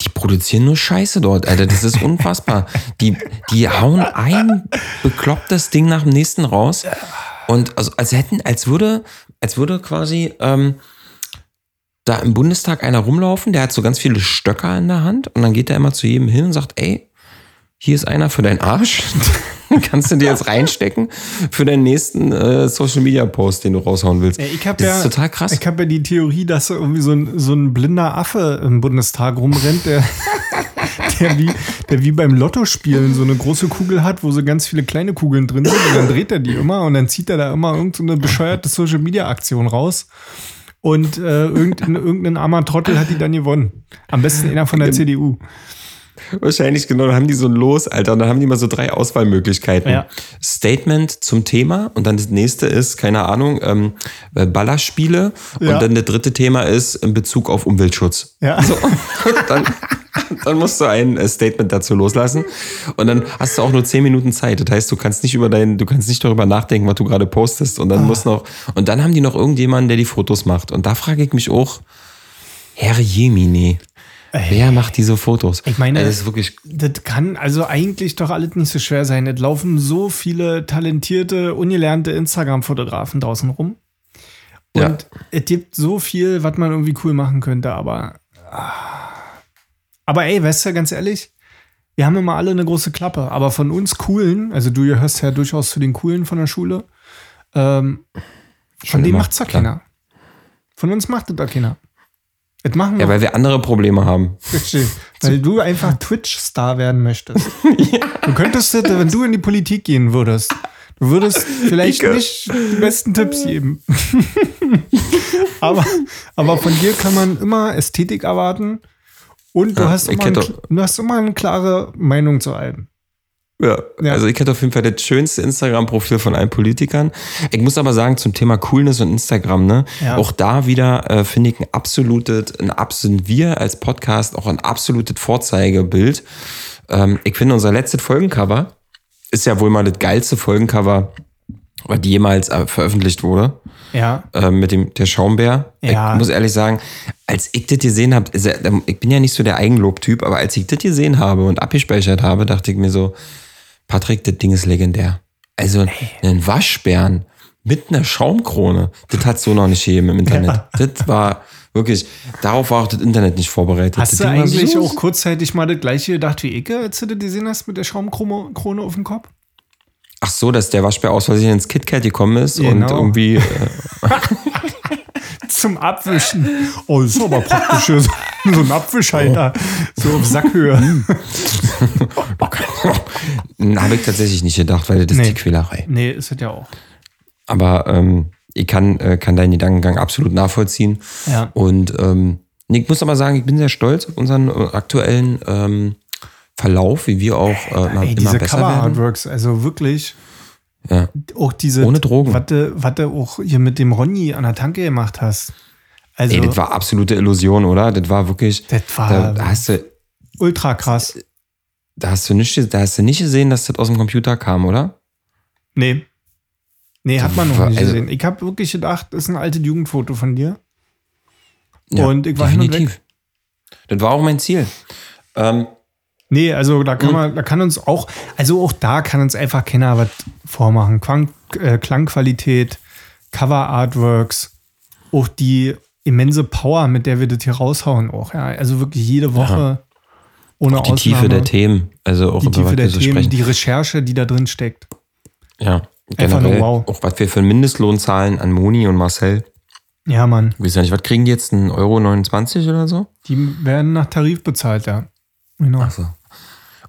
die produzieren nur Scheiße dort, Alter. Das ist unfassbar. die, die hauen ein beklopptes Ding nach dem nächsten raus. Und also, als hätten, als würde, als würde quasi ähm, da im Bundestag einer rumlaufen, der hat so ganz viele Stöcker in der Hand und dann geht er immer zu jedem hin und sagt, ey, hier ist einer für deinen Arsch. Kannst du dir jetzt reinstecken für deinen nächsten äh, Social Media Post, den du raushauen willst. Ich das ja, ist total krass. Ich habe ja die Theorie, dass irgendwie so ein, so ein blinder Affe im Bundestag rumrennt, der, der, wie, der wie beim Lottospielen so eine große Kugel hat, wo so ganz viele kleine Kugeln drin sind. Und dann dreht er die immer und dann zieht er da immer irgendeine bescheuerte Social-Media-Aktion raus. Und äh, irgendein, irgendein armer Trottel hat die dann gewonnen. Am besten einer von der CDU. Wahrscheinlich genau, dann haben die so ein Los, Alter, und dann haben die mal so drei Auswahlmöglichkeiten. Ja. Statement zum Thema und dann das nächste ist, keine Ahnung, ähm, äh, Ballerspiele Ja. und dann das dritte Thema ist in Bezug auf Umweltschutz. Ja. So, dann, dann musst du ein äh, Statement dazu loslassen und dann hast du auch nur zehn Minuten Zeit. Das heißt, du kannst nicht über dein, du kannst nicht darüber nachdenken, was du gerade postest und dann Ah. muss noch, und dann haben die noch irgendjemanden, der die Fotos macht. Und da frage ich mich auch, Herr Jemine, wer macht diese Fotos? Ich meine- Also das ist wirklich Das kann also eigentlich doch alles nicht so schwer sein. Es laufen so viele talentierte, ungelernte Instagram-Fotografen draußen rum. Und Ja. es gibt so viel, was man irgendwie cool machen könnte, aber. ah. Aber ey, weißt du, ganz ehrlich, wir haben immer alle eine große Klappe, aber von uns Coolen, also du gehörst ja durchaus zu den Coolen von der Schule, ähm, von macht's doch klar. keiner. Von uns macht das doch keiner. Das machen wir Ja, weil wir andere Probleme haben. Weil du einfach Twitch-Star werden möchtest. Du könntest, wenn du in die Politik gehen würdest, du würdest vielleicht Icke. nicht die besten Tipps geben. aber, aber von dir kann man immer Ästhetik erwarten und du, Ja, hast, immer ein, du hast immer eine klare Meinung zu allem. Ja. Ja. Also ich hätte auf jeden Fall das schönste Instagram-Profil von allen Politikern. Ich muss aber sagen, zum Thema Coolness und Instagram, ne, Ja. auch da wieder äh, finde ich ein absolutes, ein absolut, wir als Podcast auch ein absolutes Vorzeigebild. Ähm, ich finde unser letztes Folgencover ist ja wohl mal das geilste Folgencover, was jemals äh, veröffentlicht wurde. Ja. äh, mit dem der Schaumbär. Ja. Ich muss ehrlich sagen, als ich das gesehen habe, ich bin ja nicht so der Eigenlob-Typ, aber als ich das gesehen habe und abgespeichert habe, dachte ich mir so, Patrick, das Ding ist legendär. Also einen Waschbären Mit einer Schaumkrone. Das hat so noch nicht gegeben im Internet. Das war wirklich, darauf war auch das Internet nicht vorbereitet. Hast das du Ding eigentlich so- auch kurzzeitig mal das gleiche gedacht wie Icke, als du das gesehen hast mit der Schaumkrone Krone auf dem Kopf? Ach so, dass der Waschbär aus Versehen ins KitKat gekommen ist und Genau. irgendwie. Äh, Zum Abwischen. Oh, das ist aber praktisch. So ein Abwischhalter. So auf Sackhöhe. Habe ich tatsächlich nicht gedacht, weil das ist Nee. die Quälerei. Nee, ist das ja auch. Aber ähm, ich kann, äh, kann deinen Gedankengang absolut nachvollziehen. Ja. Und ähm, ich muss aber sagen, ich bin sehr stolz auf unseren äh, aktuellen ähm, Verlauf, wie wir auch äh, immer, Ey, immer diese besser werden. Cover-Artworks, also wirklich. Ja. Auch diese. Ohne Drogen. Was du, was du auch hier mit dem Ronny an der Tanke gemacht hast. Also, Ey, das war absolute Illusion, oder? Das war wirklich. Das war- Da, hast du, ultra krass. da, hast du nicht, da hast du nicht gesehen, dass das aus dem Computer kam, oder? Nee. Nee, hat man noch war- nicht also- gesehen. Ich habe wirklich gedacht, das ist ein altes Jugendfoto von dir. Ja, Und ich war hin und weg. Das war auch mein Ziel. Ähm, Nee, also da kann man, da kann uns auch, also auch da kann uns einfach keiner was vormachen. Klang, äh, Klangqualität, Cover-Artworks, auch die immense Power, mit der wir das hier raushauen, auch. Ja, also wirklich jede Woche ohne die Ausnahme. Tiefe der Themen, also auch die Tiefe der Themen, sprechen. die Recherche, die da drin steckt. ja, Einfach nur generell wow. auch was wir für einen Mindestlohn zahlen an Moni und Marcel. Ja, Mann. Ich weiß ja nicht, was kriegen die jetzt? 1,29 Euro 29 oder so? Die werden nach Tarif bezahlt, ja. Genau. so.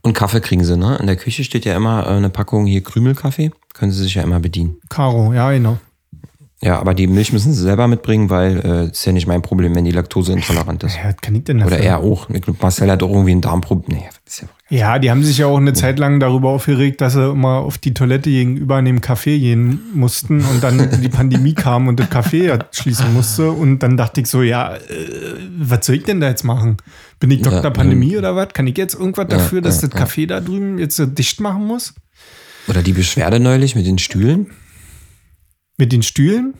Und Kaffee kriegen sie, ne? In der Küche steht ja immer äh, eine Packung hier Krümelkaffee. Können sie sich ja immer bedienen. Caro, ja, genau. Ja, aber die Milch müssen sie selber mitbringen, weil äh, ist ja nicht mein Problem, wenn die laktoseintolerant ist. Ja, was kann ich denn dafür? Oder er auch. Ich Marcel hat auch irgendwie ein Darmproblem. Nee, ist ja Ja, die haben sich ja auch eine Zeit lang darüber aufgeregt, dass sie immer auf die Toilette gegenüber an dem Café gehen mussten und dann die Pandemie kam und das Café ja schließen musste. Und dann dachte ich so, ja, äh, was soll ich denn da jetzt machen? Bin ich Dr. Ja, Pandemie oder was? Kann ich jetzt irgendwas dafür, dass das Café da drüben jetzt so dicht machen muss? Oder die Beschwerde neulich mit den Stühlen, Mit den Stühlen?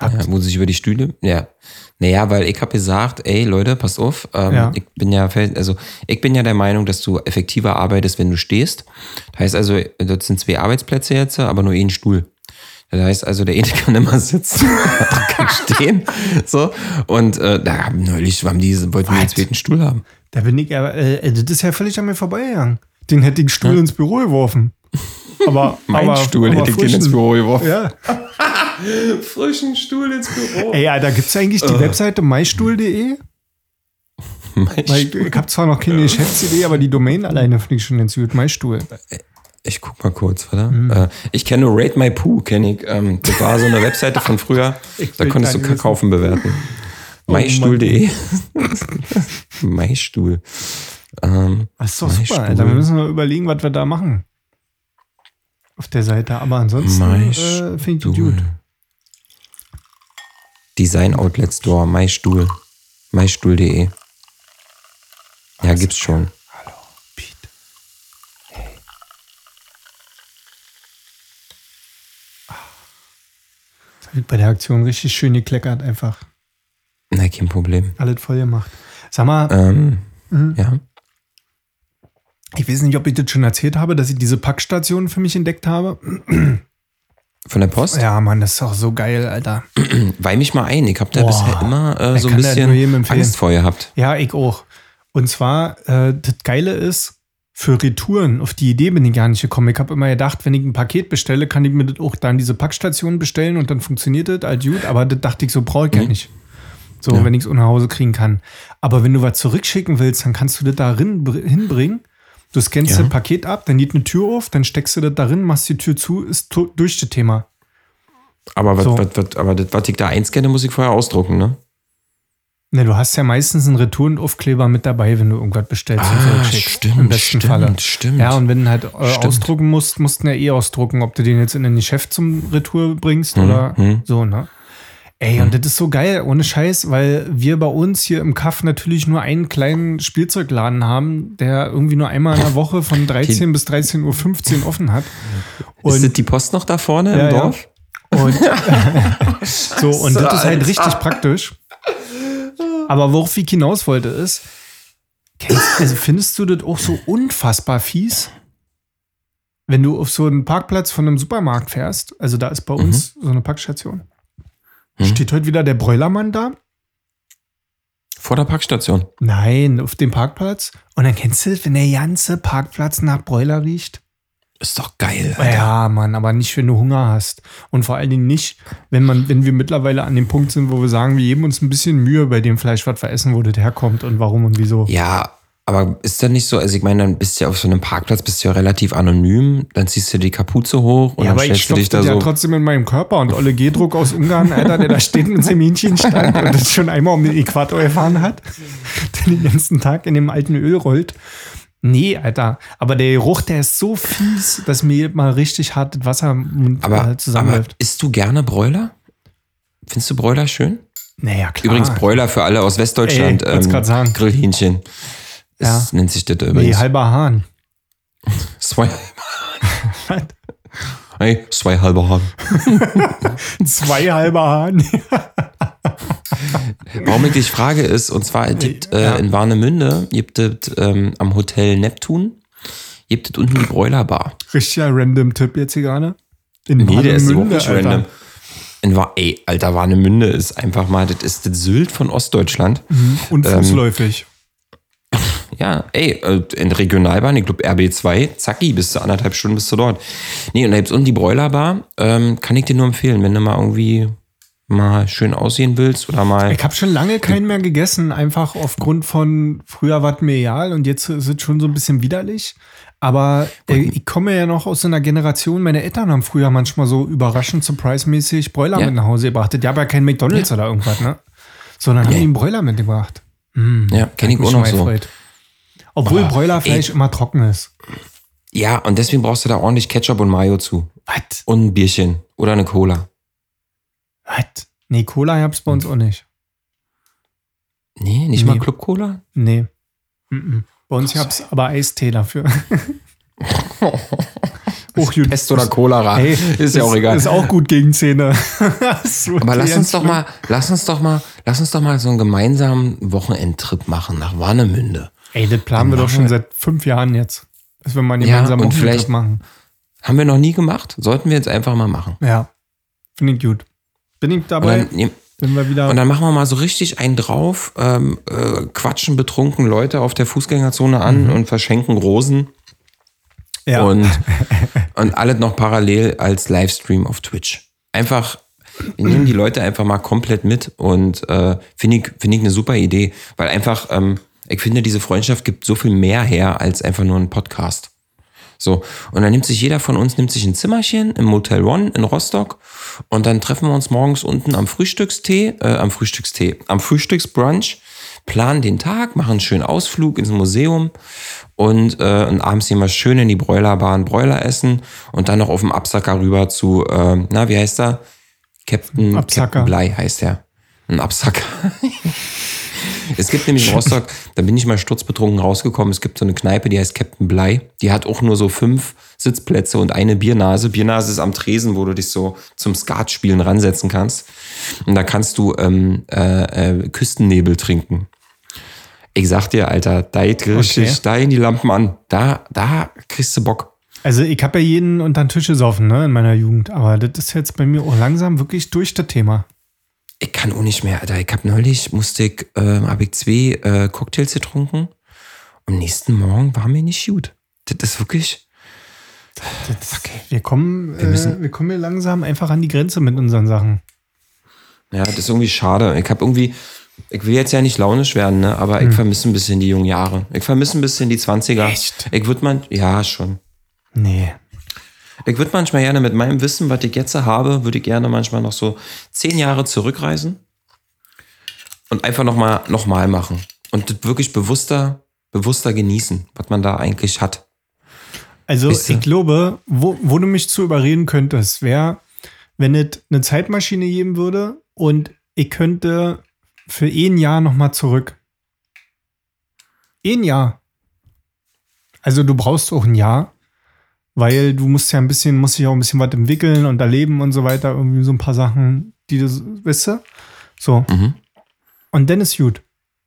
ja, wo sich über die Stühle. Ja. Naja, weil ich habe gesagt, ey Leute, passt auf, ähm, Ja. ich bin ja also ich bin ja der Meinung, dass du effektiver arbeitest, wenn du stehst. Das heißt also, dort sind zwei Arbeitsplätze jetzt, aber nur ein Stuhl. Das heißt also, der eine kann immer sitzen, der andere kann stehen. So. Und äh, da haben neulich haben die, wollten wir einen zweiten Stuhl haben. Da bin ich, aber, äh, das ist ja völlig an mir vorbeigegangen. Den hätte ich Stuhl ins Büro geworfen. Aber, Mein aber, Stuhl aber hätte ich den ins Büro geworfen. Ja. Frischen Stuhl ins Büro. Ey, ja, da gibt es eigentlich die Webseite mystuhl.de. Ich, Stuhl. ich habe zwar noch keine Geschäftsidee, aber die Domain alleine finde ich schon ganz gut. MyStuhl. Ich guck mal kurz, warte. Mhm. Äh, ich kenne nur Rate My Poo, kenne ich. Ähm, das war so eine Webseite von früher. Da konntest du. Kaufen bewerten. Oh Maistuhl.de. Maistuhl. Ähm, Das ist doch MyStuhl. super, Alter. Wir müssen mal überlegen, was wir da machen. Auf der Seite. Aber ansonsten äh, finde ich die MyStuhl. gut. Design Outlet Store, Maistuhl. Maistuhl.de. Ja, gibt's schon. Hallo, Pete. Hey. Das habe ich bei der Aktion richtig schön gekleckert, einfach. Na, kein Problem. Alles voll gemacht. Sag mal, Ähm, Mhm. ja. Ich weiß nicht, ob ich das schon erzählt habe, dass ich diese Packstation für mich entdeckt habe. Von der Post? Ja, Mann, das ist auch so geil, Alter. Weih mich mal ein. Ich habe da Boah. bisher immer äh, so ein bisschen. Angst vor gehabt. Ja, ich auch. Und zwar, äh, das Geile ist, für Retouren, auf die Idee bin ich gar nicht gekommen. Ich habe immer gedacht, wenn ich ein Paket bestelle, kann ich mir das auch da in diese Packstation bestellen und dann funktioniert das halt gut. Aber das dachte ich, so brauche ich ja nicht. So, Ja. wenn ich es nach Hause kriegen kann. Aber wenn du was zurückschicken willst, dann kannst du das da rin- hinbringen. Du scannst Ja. das Paket ab, dann geht eine Tür auf, dann steckst du das darin, machst die Tür zu, ist durch das Thema. Aber, was, So. was, was, aber das, was ich da einscanne, muss ich vorher ausdrucken, ne? Ne, du hast ja meistens einen Retourenaufkleber mit dabei, wenn du irgendwas bestellst und Ah, stimmt, Im besten stimmt, Falle. stimmt. Ja, und wenn du halt äh, Stimmt. ausdrucken musst, musst du ja eh ausdrucken, ob du den jetzt in ein Geschäft zum Retour bringst Hm, oder hm. so, ne? Ey, und das ist so geil, ohne Scheiß, weil wir bei uns hier im Kaff natürlich nur einen kleinen Spielzeugladen haben, der irgendwie nur einmal in der Woche von 13 bis 13.15 Uhr offen hat. ist das Und, die Post noch da vorne Ja, im ja. Dorf? und, so, und das ist halt richtig praktisch. Aber worauf ich hinaus wollte ist, kennst, also findest du das auch so unfassbar fies? wenn du auf so einen Parkplatz von einem Supermarkt fährst, also da ist bei uns so eine Packstation, steht heute wieder der Bräulermann da. Vor der Packstation. Nein, auf dem Parkplatz. Und dann kennst du, wenn der ganze Parkplatz nach Bräuler riecht. Ist doch geil. Ja, Mann, aber nicht, wenn du Hunger hast. Und vor allen Dingen nicht, wenn man, wenn wir mittlerweile an dem Punkt sind, wo wir sagen, wir geben uns ein bisschen Mühe bei dem Fleisch, was wir essen, wo das herkommt und warum und wieso. Ja, aber ist das nicht so, also ich meine, dann bist du ja auf so einem Parkplatz, bist du ja relativ anonym, dann ziehst du die Kapuze hoch und Ja, dann aber stellst du dich da ja so. trotzdem in meinem Körper und Olle Gedruck aus Ungarn, Alter, der da steht mit seinem Hähnchenstand und das schon einmal um den Äquator gefahren hat, der den ganzen Tag in dem alten Öl rollt. Nee, Alter, aber der Geruch, der ist so fies, dass mir mal richtig hartes Wasser Aber, äh, aber zusammenläuft. isst du gerne Bräuler? Findest du Bräuler schön? Naja, klar. Übrigens Bräuler für alle aus Westdeutschland. ähm, Ey, grad sagen. Grillhähnchen. Das nennt sich das Nee, übrigens. halber Hahn. zwei, hey, zwei halbe Hahn. Zwei halber Hahn. Warum ich dich frage ist, und zwar es gibt äh, Ja. in Warnemünde, gibt es ähm, am Hotel Neptun, gibt es unten die Bräulerbar. Richtiger random Tipp jetzt hier gerade. In Nee, der ist überhaupt Warnemünde, nicht random. In Wa ey, Alter, Warnemünde ist einfach mal, das ist das Sylt von Ostdeutschland. Und fußläufig. Ja, ey, äh, in Regionalbahn, ich glaube RB2, zacki, bis zu anderthalb Stunden bist du dort. Nee, und da gibt's unten die Bräulerbar, ähm, kann ich dir nur empfehlen, wenn du mal irgendwie mal schön aussehen willst oder mal. Ich habe schon lange keinen mehr gegessen, einfach aufgrund von früher war es mir egal und jetzt ist es schon so ein bisschen widerlich. Aber äh, ich komme ja noch aus so einer Generation, meine Eltern haben früher manchmal so überraschend surprise-mäßig Bräuler Ja. mit nach Hause gebracht. Die haben ja kein McDonalds oder irgendwas, ne? Sondern haben die einen Bräuler mitgebracht. ja, kenn ich auch noch so. gefreut. Obwohl Boah, Bräulerfleisch immer trocken ist. Ja, und deswegen brauchst du da ordentlich Ketchup und Mayo zu. Was? Und ein Bierchen oder eine Cola. Was? Nee, Cola gab's bei uns auch nicht. Nee, nicht Nee. mal Club Cola? Nee. Mhm. Bei uns gab's aber Eistee dafür. Och, gut. Pest oder Cholera. Ey, ist ja auch egal. Ist auch gut gegen Zähne. Aber lass uns doch mal, lass uns doch mal, lass uns doch mal so einen gemeinsamen Wochenendtrip machen nach Warnemünde. Ey, das planen wir Dann doch schon wir- seit fünf Jahren jetzt. Dass wir mal einen Ja, und vielleicht- machen. Haben wir noch nie gemacht. Sollten wir jetzt einfach mal machen. Ja. Finde ich gut. Bin ich Und dabei, dann, wir wieder. und dann machen wir mal so richtig einen drauf, ähm, äh, quatschen betrunken Leute auf der Fußgängerzone an und verschenken Rosen Mhm. ja. und, und alles noch parallel als Livestream auf Twitch. Einfach, wir nehmen die Leute einfach mal komplett mit und äh, finde ich, finde ich eine super Idee, weil einfach, ähm, ich finde, diese Freundschaft gibt so viel mehr her als einfach nur ein Podcast. So, und dann nimmt sich jeder von uns nimmt sich ein Zimmerchen im Motel One in Rostock und dann treffen wir uns morgens unten am Frühstückstee, äh, am Frühstückstee, am Frühstücksbrunch, planen den Tag, machen einen schönen Ausflug ins Museum und, äh, und abends gehen wir schön in die Bräulerbahn Bräuler essen und dann noch auf dem Absacker rüber zu, äh, na, wie heißt er? Captain. Captain Blei heißt er. Ein Absacker. Es gibt nämlich in Rostock, da bin ich mal sturzbetrunken rausgekommen, es gibt so eine Kneipe, die heißt Captain Blei. Die hat auch nur so fünf Sitzplätze und eine Biernase. Biernase ist am Tresen, wo du dich so zum Skatspielen ransetzen kannst. Und da kannst du ähm, äh, äh, Küstennebel trinken. Ich sag dir, Alter, da geht richtig, Okay. da in die Lampen an. Da, da kriegst du Bock. Also ich habe ja jeden unter den Tisch gesoffen, ne, in meiner Jugend. Aber das ist jetzt bei mir auch langsam wirklich durch das Thema. Ich kann auch nicht mehr, Alter. Ich hab neulich, musste ich, äh, hab ich zwei äh, Cocktails getrunken. Am nächsten Morgen war mir nicht gut. Das ist wirklich. Das, wir kommen, wir, müssen- äh, wir kommen hier langsam einfach an die Grenze mit unseren Sachen. Ja, das ist irgendwie schade. Ich habe irgendwie, ich will jetzt ja nicht launisch werden, ne? aber ich vermisse ein bisschen die jungen Jahre. Ich vermisse ein bisschen die 20er. Echt? Ich würde man, ja, schon. Nee. Ich würde manchmal gerne mit meinem Wissen, was ich jetzt habe, würde ich gerne manchmal noch so zehn Jahre zurückreisen und einfach nochmal noch mal machen. Und wirklich bewusster, bewusster genießen, was man da eigentlich hat. Also Wisst ihr? ich glaube, wo, wo du mich zu überreden könntest, wäre, wenn es eine Zeitmaschine geben würde und ich könnte für ein Jahr nochmal zurück. Ein Jahr. Also du brauchst auch ein Jahr, weil du musst ja ein bisschen, musst dich auch ein bisschen was entwickeln und erleben und so weiter. Irgendwie so ein paar Sachen, die du, weißt du? So. Mhm. Und dann ist gut.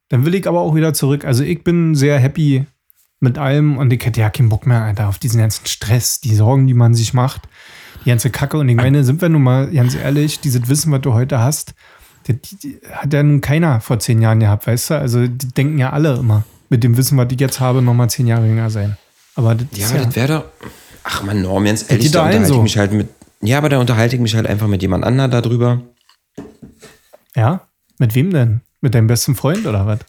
Dann will ich aber auch wieder zurück. Also ich bin sehr happy, mit allem und ich hätte ja keinen Bock mehr, Alter, auf diesen ganzen Stress, die Sorgen, die man sich macht, die ganze Kacke. Und ich meine, sind wir nun mal ganz ehrlich, dieses Wissen, was du heute hast, das, hat ja nun keiner vor zehn Jahren gehabt, weißt du? Also die denken ja alle immer, mit dem Wissen, was ich jetzt habe, nochmal zehn Jahre jünger sein. Aber das Ja, aber das wäre doch. Ach man, Norm, ganz ehrlich, da unterhalte ich so. mich halt mit. Ja, aber da unterhalte ich mich halt einfach mit jemand anderem darüber. ja, mit wem denn? Mit deinem besten Freund oder was?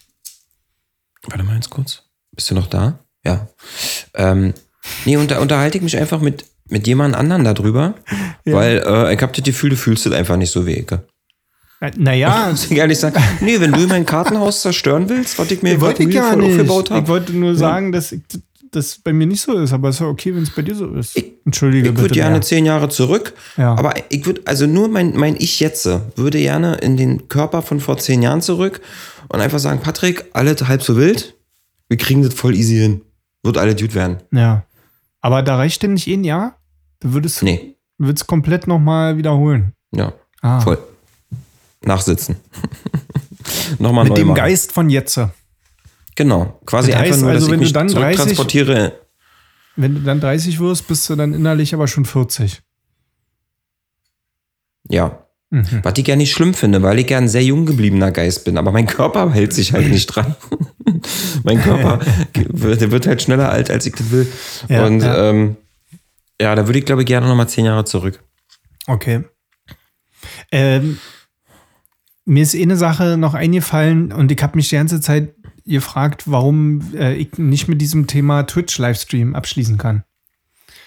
Warte mal ganz kurz. Bist du noch da? Ja. Ähm, nee, und da unterhalte ich mich einfach mit, mit jemand anderen darüber, weil äh, ich habe das Gefühl, du fühlst es einfach nicht so wie ich. Naja, Muss ich ehrlich sagen, nee, wenn du mein Kartenhaus zerstören willst, was ich mir Ich wollte ich gar nicht. aufgebaut Ich habe, wollte nur sagen, dass ich, das bei mir nicht so ist, aber es ist ja okay, wenn es bei dir so ist. Entschuldige ich bitte. würde gerne mehr. zehn Jahre zurück, Ja. aber ich würde, also nur mein, mein Ich jetzt würde gerne in den Körper von vor zehn Jahren zurück und einfach sagen, Patrick, alles halb so wild, wir kriegen das voll easy hin. Wird alles gut werden. Ja. Aber da reicht denn nicht ein Jahr? Du würdest Nee, es komplett nochmal wiederholen. ja, Ah. voll. Nachsitzen. Nochmal Mit neu dem machen. Geist von Jetze. Genau, quasi Das heißt einfach nur, also, dass ich wenn du mich dann 30 zurücktransportiere. Wenn du dann 30 wirst, bist du dann innerlich aber schon 40. Ja, Mhm. Was ich ja nicht schlimm finde, weil ich ja ein sehr jung gebliebener Geist bin, aber mein Körper hält sich halt nicht dran. mein Körper, wird- der wird halt schneller alt, als ich das will. Ja, Und ja. ähm, ja da würde ich, glaube ich, gerne nochmal zehn Jahre zurück. Okay. Ähm, mir ist eh eine Sache noch eingefallen und ich habe mich die ganze Zeit gefragt, warum äh, ich nicht mit diesem Thema Twitch-Livestream abschließen kann.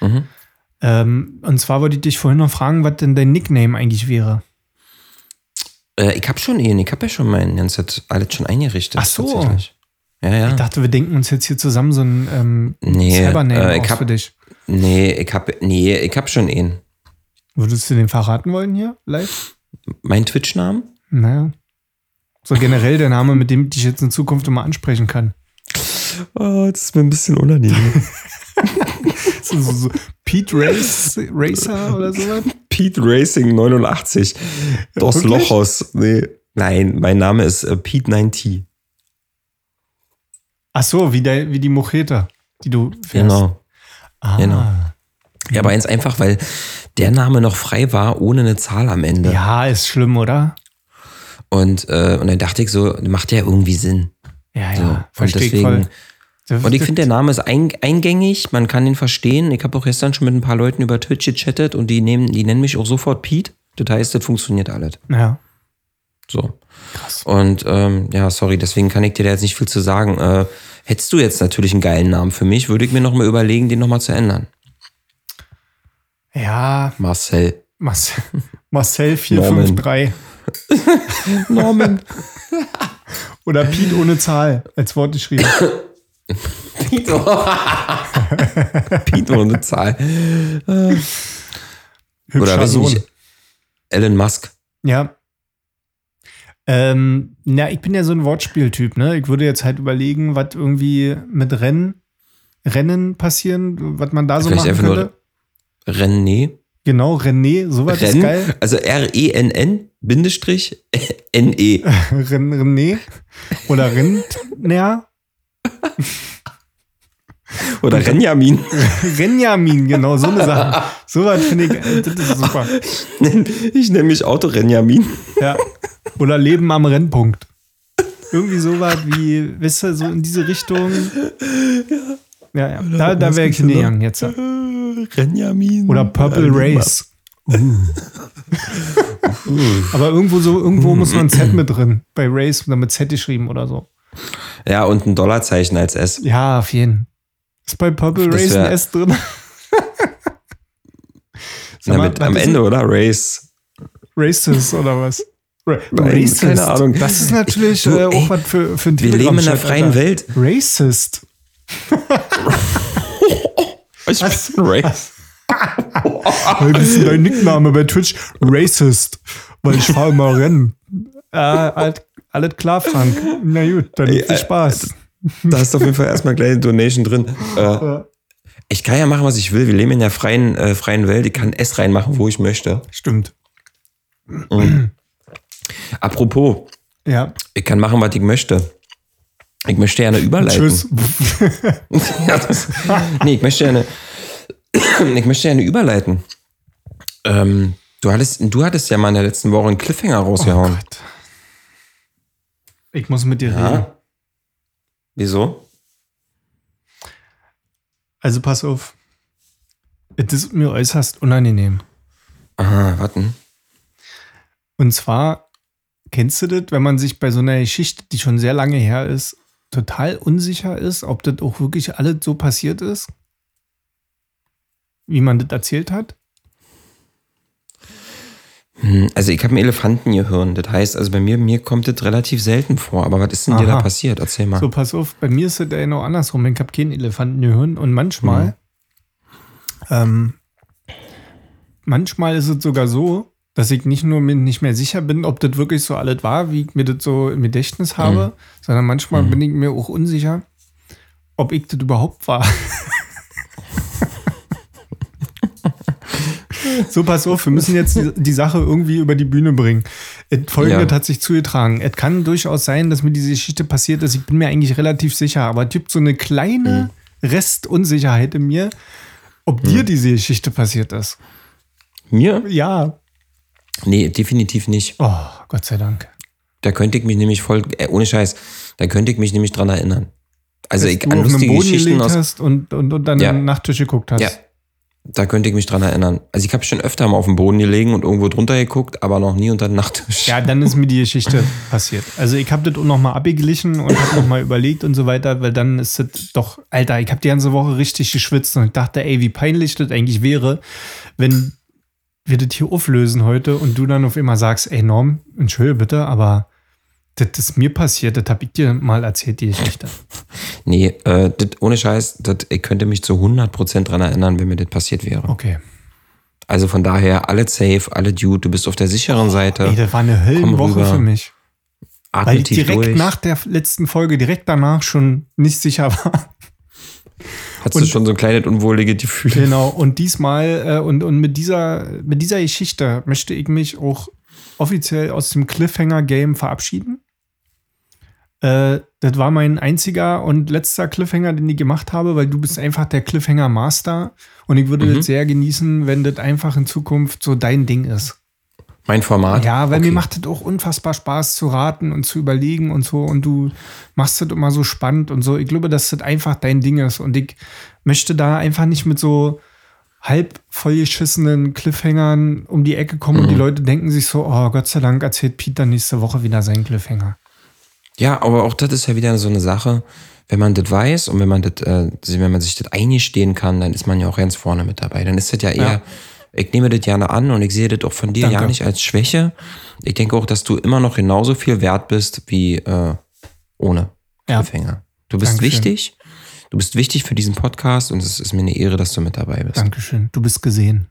Mhm. Ähm, und zwar wollte ich dich vorhin noch fragen, was denn dein Nickname eigentlich wäre. Äh, ich habe schon ihn, ich habe ja schon mein ganzes alles schon eingerichtet. Ach so. tatsächlich. Ja, ja. Ich dachte, wir denken uns jetzt hier zusammen so ein ähm, Nee, Cybername äh, hab- für dich. nee, ich habe nee, ich hab schon ihn. Würdest du den verraten wollen hier live? Mein Twitch-Namen? Naja. So generell der Name, mit dem ich dich jetzt in Zukunft immer ansprechen kann. Oh, das ist mir ein bisschen unangenehm. So, so, so Pete Race, Racer oder sowas? Pete Racing 89. Dos wirklich? Lochos. Nee. Nein, mein Name ist äh, Pete 90. Ach so, wie, der, wie die Mojeta, die du fährst. Genau. Ah, genau. Ja, aber eins einfach, weil der Name noch frei war, ohne eine Zahl am Ende. Ja, ist schlimm, oder? Und, äh, und dann dachte ich so, macht ja irgendwie Sinn. Ja, So. ja, und verstehe ich deswegen, voll. und ich finde, der Name ist ein, eingängig, man kann ihn verstehen. Ich habe auch gestern schon mit ein paar Leuten über Twitch gechattet und die, nehmen, die nennen mich auch sofort Pete. Das heißt, das funktioniert alles. Ja, So. Und ähm, ja, sorry, deswegen kann ich dir da jetzt nicht viel zu sagen. Äh, hättest du jetzt natürlich einen geilen Namen für mich, würde ich mir noch mal überlegen, den noch mal zu ändern. ja Marcel. Marcel, Marcel Norman. 453. Norman. Oder Pete ohne Zahl als Wort geschrieben. Pete. Pete ohne Zahl. Oder Hübscher weiß ich Sohn. nicht. Elon Musk. Ja. Ähm, na, ich bin ja so ein Wortspieltyp, ne? Ich würde jetzt halt überlegen, was irgendwie mit Rennen, Rennen passieren, was man da so Vielleicht machen einfach nur könnte. Genau, René, sowas ist Renn. geil. Also R-E-N-N, Bindestrich, N-E. Ren, René oder Rentner. Oder Renjamin. Renjamin, genau, so eine Sache. Sowas finde ich, das ist super. Ich nenne mich Auto Renjamin. Ja. Oder Leben am Rennpunkt. Irgendwie sowas wie, wisst ihr, so in diese Richtung. Ja, ja. Da, da wäre ich hingegangen jetzt. Renjamin. Oder Purple Race. Aber irgendwo so, irgendwo muss man ein Z mit drin. Bei Race oder mit Z geschrieben oder so. Ja, und ein Dollarzeichen als S. Ja, auf jeden. Ist bei Purple Das Race ein S drin? Na, mal, mit, am Ende, oder? Race. Racist oder was? Ra Nein, Racist. keine Ahnung. Das ist natürlich Ich- du, äh, auch was für, für ein Wir leben in einer freien Alter. Welt. Racist. Ich Was? bin Race. Hey, das ist dein Nickname bei Twitch. Racist. Weil ich fahre immer Rennen. Äh, alles, alles klar, Frank. Na gut, dann Ey, viel äh, Spaß. Da ist auf jeden Fall erstmal gleich eine Donation drin. Äh, ich kann ja machen, was ich will. Wir leben in der freien, äh, freien Welt. Ich kann S reinmachen, wo ich möchte. Stimmt. Apropos, Ja. ich kann machen, was ich möchte. Ich möchte gerne überleiten. Tschüss. Ja, das, nee, ich möchte gerne, ich möchte gerne überleiten. Ähm, du, hattest, du hattest ja mal in der letzten Woche einen Cliffhanger rausgehauen. Oh. Ich muss mit dir reden. ja. Wieso? Also pass auf. Es ist mir äußerst unangenehm. Aha, warten. Und zwar, kennst du das, wenn man sich bei so einer Geschichte, die schon sehr lange her ist, total unsicher ist, ob das auch wirklich alles so passiert ist, wie man das erzählt hat? Hm, Also ich habe ein Elefantengehirn. Das heißt, also bei mir, mir kommt das relativ selten vor. Aber was ist denn dir da Aha. passiert? Erzähl mal. So, pass auf, bei mir ist es ja genau andersrum. Ich habe keinen Elefantengehirn und manchmal, ähm, manchmal ist es sogar so, dass ich nicht nur mir nicht mehr sicher bin, ob das wirklich so alles war, wie ich mir das so im Gedächtnis habe, sondern manchmal bin ich mir auch unsicher, ob ich das überhaupt war. so, pass auf, wir müssen jetzt die, die Sache irgendwie über die Bühne bringen. Folgendes Ja. hat sich zugetragen. Es kann durchaus sein, dass mir diese Geschichte passiert ist. Ich bin mir eigentlich relativ sicher, aber es gibt so eine kleine Restunsicherheit in mir, ob dir diese Geschichte passiert ist. Mir? Ja. Nee, definitiv nicht. Oh, Gott sei Dank. Da könnte ich mich nämlich voll, äh, ohne Scheiß, da könnte ich mich nämlich dran erinnern. Also Dass ich an lustige Geschichten aus. hast und, und, und dann Ja. Nachttisch geguckt hast. Ja. Da könnte ich mich dran erinnern. Also ich habe schon öfter mal auf dem Boden gelegen und irgendwo drunter geguckt, aber noch nie unter den Nachttisch. Ja, dann ist mir die Geschichte passiert. Also ich habe das auch nochmal abgeglichen und habe nochmal überlegt und so weiter, weil dann ist das doch, Alter, ich habe die ganze Woche richtig geschwitzt und ich dachte, ey, wie peinlich das eigentlich wäre, wenn wir das hier auflösen heute und du dann auf immer sagst, ey Norm, entschuldige bitte, aber das ist mir passiert, das habe ich dir mal erzählt, die Geschichte. Nee, äh, das, ohne Scheiß, das, ich könnte mich zu 100% dran erinnern, wenn mir das passiert wäre. Okay. Also von daher, alle safe, alle Dude, du bist auf der sicheren Seite. Ey, das war eine Höllenwoche für mich. Atme Weil ich direkt durch. nach der letzten Folge, direkt danach schon nicht sicher war. Hattest du und- schon so ein kleines unwohlige Gefühl. Genau, und diesmal äh, und, und mit, dieser, mit dieser Geschichte möchte ich mich auch offiziell aus dem Cliffhanger-Game verabschieden. Äh, das war mein einziger und letzter Cliffhanger, den ich gemacht habe, weil du bist einfach der Cliffhanger-Master und ich würde das sehr genießen, wenn das einfach in Zukunft so dein Ding ist. Mein Format. Ja, weil okay. mir macht das auch unfassbar Spaß zu raten und zu überlegen und so. Und du machst das immer so spannend und so. Ich glaube, dass das einfach dein Ding ist. Und ich möchte da einfach nicht mit so halb vollgeschissenen Cliffhangern um die Ecke kommen und Mhm. die Leute denken sich so, oh Gott sei Dank erzählt Peter nächste Woche wieder seinen Cliffhanger. Ja, aber auch das ist ja wieder so eine Sache. Wenn man das weiß und wenn man das, äh, wenn man sich das eingestehen kann, dann ist man ja auch ganz vorne mit dabei. Dann ist das ja eher, Ja. Ich nehme das gerne an und ich sehe das auch von dir Danke. ja nicht als Schwäche. Ich denke auch, dass du immer noch genauso viel wert bist wie äh, ohne Ja. Cliffhanger. Du bist Dankeschön. wichtig. Du bist wichtig für diesen Podcast und es ist mir eine Ehre, dass du mit dabei bist. Dankeschön. Du bist gesehen.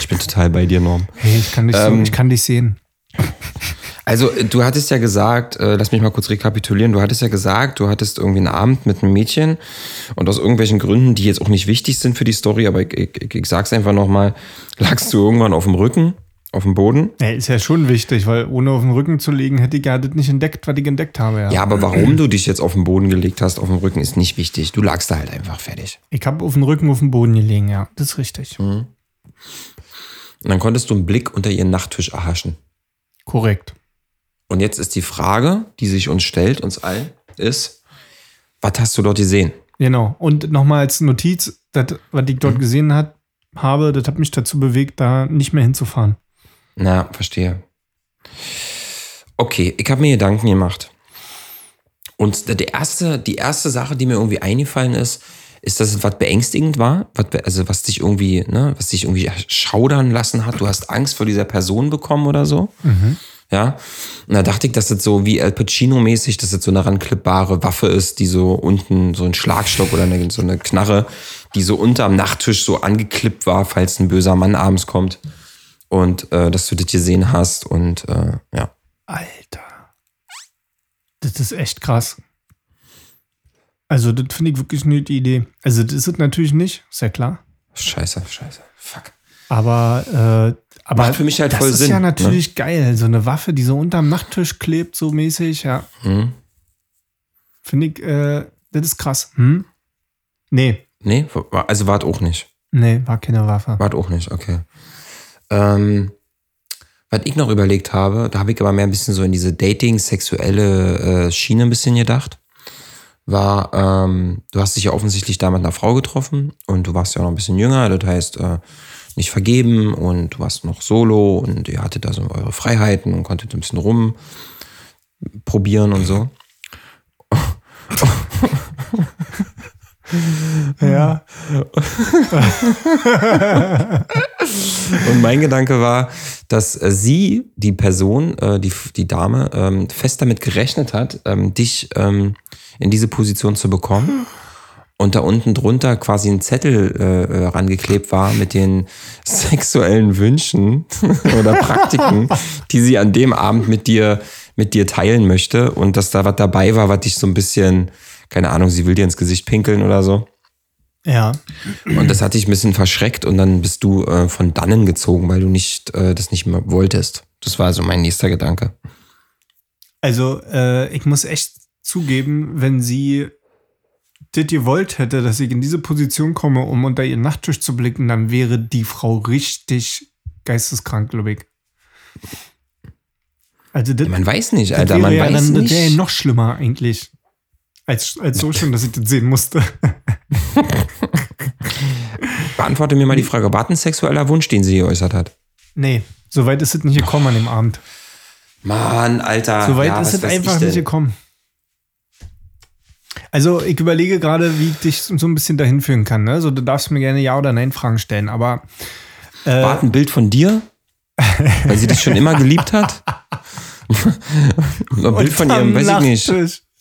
Ich bin total bei dir, Norm. Hey, ich kann dich, so, Ähm, ich kann dich sehen. Also, äh, du hattest ja gesagt, äh, lass mich mal kurz rekapitulieren, du hattest ja gesagt, du hattest irgendwie einen Abend mit einem Mädchen und aus irgendwelchen Gründen, die jetzt auch nicht wichtig sind für die Story, aber ich, ich, ich sag's einfach nochmal, lagst du irgendwann auf dem Rücken, auf dem Boden? Ja, ist ja schon wichtig, weil ohne auf den Rücken zu legen, hätte ich ja das nicht entdeckt, was ich entdeckt habe. Ja. Ja, aber warum du dich jetzt auf den Boden gelegt hast, auf dem Rücken, ist nicht wichtig. Du lagst da halt einfach fertig. Ich habe auf den Rücken auf den Boden gelegen, ja. Das ist richtig. Und dann konntest du einen Blick unter ihren Nachttisch erhaschen. Korrekt. Und jetzt ist die Frage, die sich uns stellt, uns allen, ist, was hast du dort gesehen? Genau. Und nochmal als Notiz, das, was ich Mhm. dort gesehen hat, habe, das hat mich dazu bewegt, da nicht mehr hinzufahren. Na, verstehe. Okay, ich habe mir Gedanken gemacht. Und die erste, die erste Sache, die mir irgendwie eingefallen ist, ist, dass es was beängstigend war, was, also was dich irgendwie, ne, was dich irgendwie schaudern lassen hat. Du hast Angst vor dieser Person bekommen oder so. Ja. Und da dachte ich, dass das so wie Al Pacino-mäßig, dass das so eine ranklippbare Waffe ist, die so unten so ein Schlagstock oder eine, so eine Knarre, die so unter am Nachttisch so angeklippt war, falls ein böser Mann abends kommt. Und äh, dass du das gesehen hast und äh, ja. Alter. Das ist echt krass. Also, das finde ich wirklich eine gute Idee. Also, das ist es natürlich nicht, ist ja klar. Scheiße, scheiße. Fuck. Aber aber Macht für mich halt das voll ist Sinn, ja ne? natürlich geil. So eine Waffe, die so unterm Nachttisch klebt, so mäßig, ja. Hm? Finde ich, äh, das ist krass. Hm? Nee, Nee, war- also wart auch nicht. nee, war keine Waffe. Wart auch nicht, okay. Ähm, was ich noch überlegt habe, da habe ich aber mehr ein bisschen so in diese Dating, sexuelle äh, Schiene ein bisschen gedacht, war, ähm, du hast dich ja offensichtlich da mit einer Frau getroffen und du warst ja auch noch ein bisschen jünger, das heißt, äh, nicht vergeben und du warst noch solo und ihr hattet da so eure Freiheiten und konntet ein bisschen rumprobieren und so. Ja. Und mein Gedanke war, dass äh, sie, die Person, äh, die, die Dame, ähm, fest damit gerechnet hat, ähm, dich ähm, in diese Position zu bekommen. Und da unten drunter quasi ein Zettel äh, äh, rangeklebt war mit den sexuellen Wünschen oder Praktiken, die sie an dem Abend mit dir, mit dir teilen möchte. Und dass da was dabei war, was dich so ein bisschen, keine Ahnung, sie will dir ins Gesicht pinkeln oder so. Ja. Und das hat dich ein bisschen verschreckt und dann bist du äh, von dannen gezogen, weil du nicht äh, das nicht mehr wolltest. Das war so mein nächster Gedanke. Also, äh, ich muss echt zugeben, wenn sie das gewollt hätte, dass ich in diese Position komme, um unter ihren Nachttisch zu blicken, dann wäre die Frau richtig geisteskrank, glaube ich. Also, das, Man weiß nicht, das Alter, wäre man ja weiß dann, das nicht. wäre ja noch schlimmer eigentlich. Als, als so schon, dass ich das sehen musste. Beantworte mir mal die Frage, war ein sexueller Wunsch, den sie geäußert hat? nee, so weit ist es nicht gekommen an dem Abend. Mann, Alter. So weit ja, ist es einfach ich nicht gekommen. Also, ich überlege gerade, wie ich dich so ein bisschen dahin führen kann. Ne? So, du darfst mir gerne Ja- oder Nein-Fragen stellen, aber äh, War ein Bild von dir? Weil sie dich schon immer geliebt hat? ein Bild von ihrem, weiß ich nicht.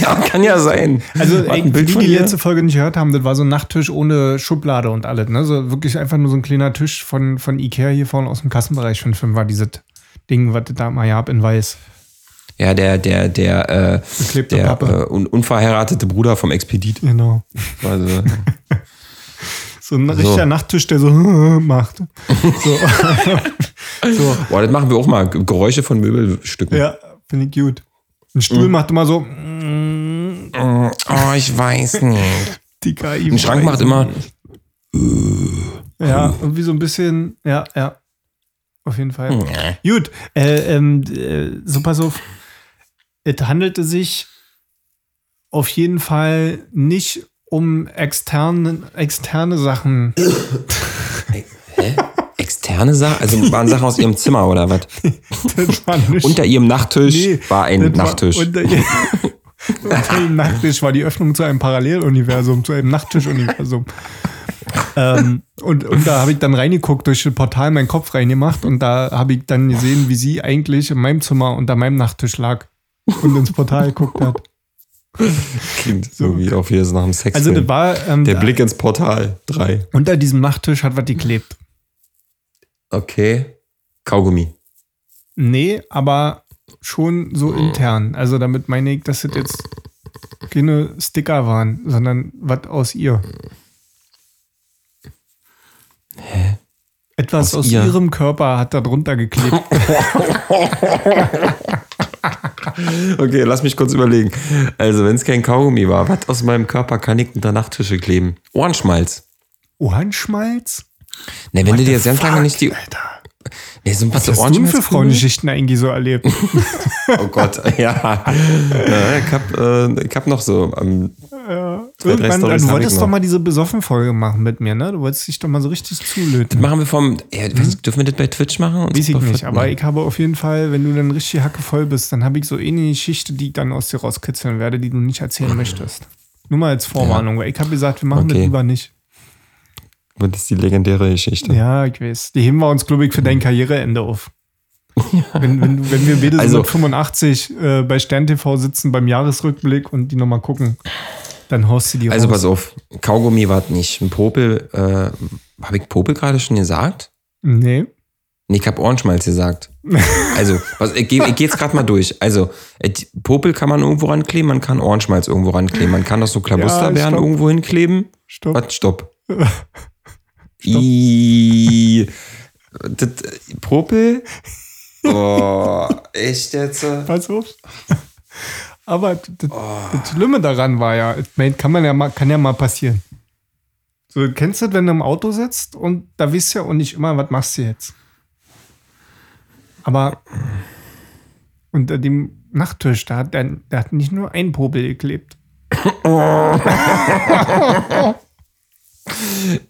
Ja, kann ja sein. Also, ey, ein Bild die, von die ihr? letzte Folge nicht gehört haben, das war so ein Nachttisch ohne Schublade und alles. Ne? So wirklich einfach nur so ein kleiner Tisch von, von Ikea hier vorne aus dem Kassenbereich von Film war dieses Ding, was da mal gab in weiß. Ja, der, der, der, äh, der äh, un unverheiratete Bruder vom Expedit. Genau. Also, So ein richtiger Nachttisch, der so macht. So. so. boah, das machen wir auch mal. Geräusche von Möbelstücken. Ja, finde ich gut. Ein Mhm. Stuhl macht immer so. mm, Oh, ich weiß nicht. Die KI. Ein Schrank macht immer. Ja, irgendwie so ein bisschen. Ja, ja. Auf jeden Fall. Nee. Gut. Äh, ähm, äh, so, pass auf. Es handelte sich auf jeden Fall nicht um externe, externe Sachen. Hä? Externe Sachen? Also waren Sachen aus ihrem Zimmer oder was? Unter ihrem Nachttisch Nee, war ein das war Nachttisch. Unter, ihr, unter dem Nachttisch war die Öffnung zu einem Paralleluniversum, zu einem Nachttischuniversum. ähm, und, und da habe ich dann reingeguckt, durch das Portal meinen Kopf reingemacht und da habe ich dann gesehen, wie sie eigentlich in meinem Zimmer unter meinem Nachttisch lag und ins Portal geguckt hat. Klingt so wie auf jedes nach einem Sex. Also das war ähm, Der Blick ins Portal. Drei. unter diesem Nachttisch hat was geklebt. Okay. Kaugummi. Nee, aber schon so intern. Also damit meine ich, dass das jetzt keine Sticker waren, sondern was aus ihr. Hä? Etwas Aus aus, ihr? ihrem Körper hat da drunter geklebt. Okay, lass mich kurz überlegen. Also, wenn es kein Kaugummi war, was aus meinem Körper kann ich unter Nachttische kleben? Ohrenschmalz. Ohrenschmalz? Ne, wenn du dir ganz lange nicht die. Alter. Ne, so ein Was hast du denn für Frauengeschichten eigentlich so erlebt? Oh Gott, ja. ja ich, hab, äh, ich hab noch so. Ähm, Zwei, drei Irgendwann, du wolltest doch mal diese Besoffen-Folge machen mit mir, ne? Du wolltest dich doch mal so richtig zulöten. machen wir vom. Ja, weiß ich, dürfen wir das bei Twitch machen? Und Weiß ich nicht, aber ich habe auf jeden Fall, wenn du dann richtig hackevoll bist, dann habe ich so eh eine Geschichte, die ich dann aus dir rauskitzeln werde, die du nicht erzählen möchtest. Nur mal als Vorwarnung, weil ich habe gesagt, wir machen das Okay. lieber nicht. Und das ist die legendäre Geschichte. Ja, ich weiß. Die heben wir uns, glaube ich, für dein Karriereende auf. Wenn, wenn, du- wenn wir beide Also- so mit 85 äh, bei Stern TV sitzen beim Jahresrückblick und die nochmal gucken, dann haust du die Also raus. pass auf, Kaugummi war nicht. Ein Popel, äh, habe ich Popel gerade schon gesagt? Nee. Nee, ich habe Ohrenschmalz gesagt. Also, was, ich gehe ich geh jetzt gerade mal durch. Also, äh, Popel kann man irgendwo rankleben, man kann Ohrenschmalz irgendwo rankleben, man kann doch so Klabusterbeeren stopp. irgendwo hinkleben. Stopp. Was? Stopp. I, Das, Popel? Oh, echt jetzt? Pass auf. Aber das, das Schlimme daran war ja, kann man ja mal, kann ja mal passieren. So, kennst du das, wenn du im Auto sitzt und da wisst ja auch nicht immer, was machst du jetzt? Aber unter dem Nachttisch, da hat der, der hat nicht nur ein Popel geklebt.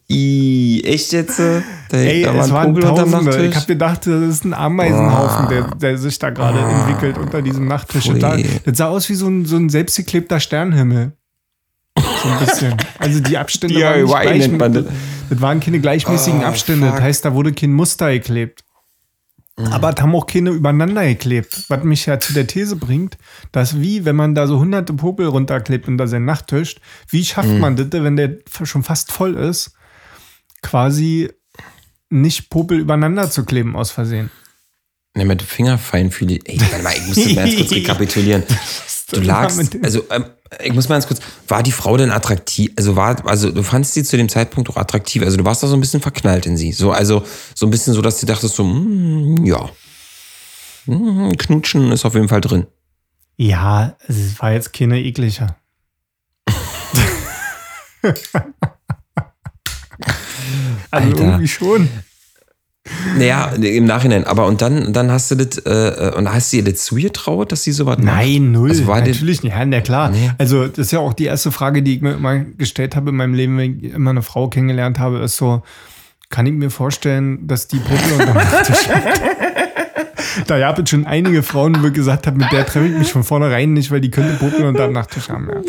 I, echt jetzt? Da, Ey, da es war ein waren Tausende. Ich habe gedacht, das ist ein Ameisenhaufen, der, der sich da gerade entwickelt unter diesem Nachttisch. Und da, das sah aus wie so ein, so ein selbstgeklebter Sternenhimmel. So ein bisschen. Also die Abstände DIY waren nicht gleich, das waren keine gleichmäßigen Oh, Abstände. fuck. Das heißt, da wurde kein Muster geklebt. Aber es haben auch keine übereinander geklebt. Was mich ja zu der These bringt, dass wie, wenn man da so hunderte Popel runterklebt unter seinen Nachttisch, wie schafft Mhm. man das, wenn der schon fast voll ist, quasi nicht Popel übereinander zu kleben aus Versehen? Ne, mit Fingerfeinfühlig. Ey, warte mal, ich muss das mal ganz kurz rekapitulieren. Du lagst, also ähm, ich muss mal ganz kurz, war die Frau denn attraktiv? Also war, also du fandst sie zu dem Zeitpunkt auch attraktiv, also du warst da so ein bisschen verknallt in sie. So, also so ein bisschen so, dass du dachtest so, mm, ja. Mm, Knutschen ist auf jeden Fall drin. Ja, es war jetzt keine eklige. also Alter. irgendwie schon. Naja, im Nachhinein, aber und dann, dann hast du das, äh, äh, und hast du ihr das zugetraut, dass sie sowas macht? Nein, null. Also Natürlich nicht. Ja, na klar. Nee. Also, das ist ja auch die erste Frage, die ich mir immer gestellt habe in meinem Leben, wenn ich immer eine Frau kennengelernt habe, ist so, kann ich mir vorstellen, dass die Puppe unter dem Nachttisch hat? Da gab es schon einige Frauen, gesagt habe, mit der treffe ich mich von vornherein nicht, weil die könnte Puppe unter dem Nachttisch haben. Ja.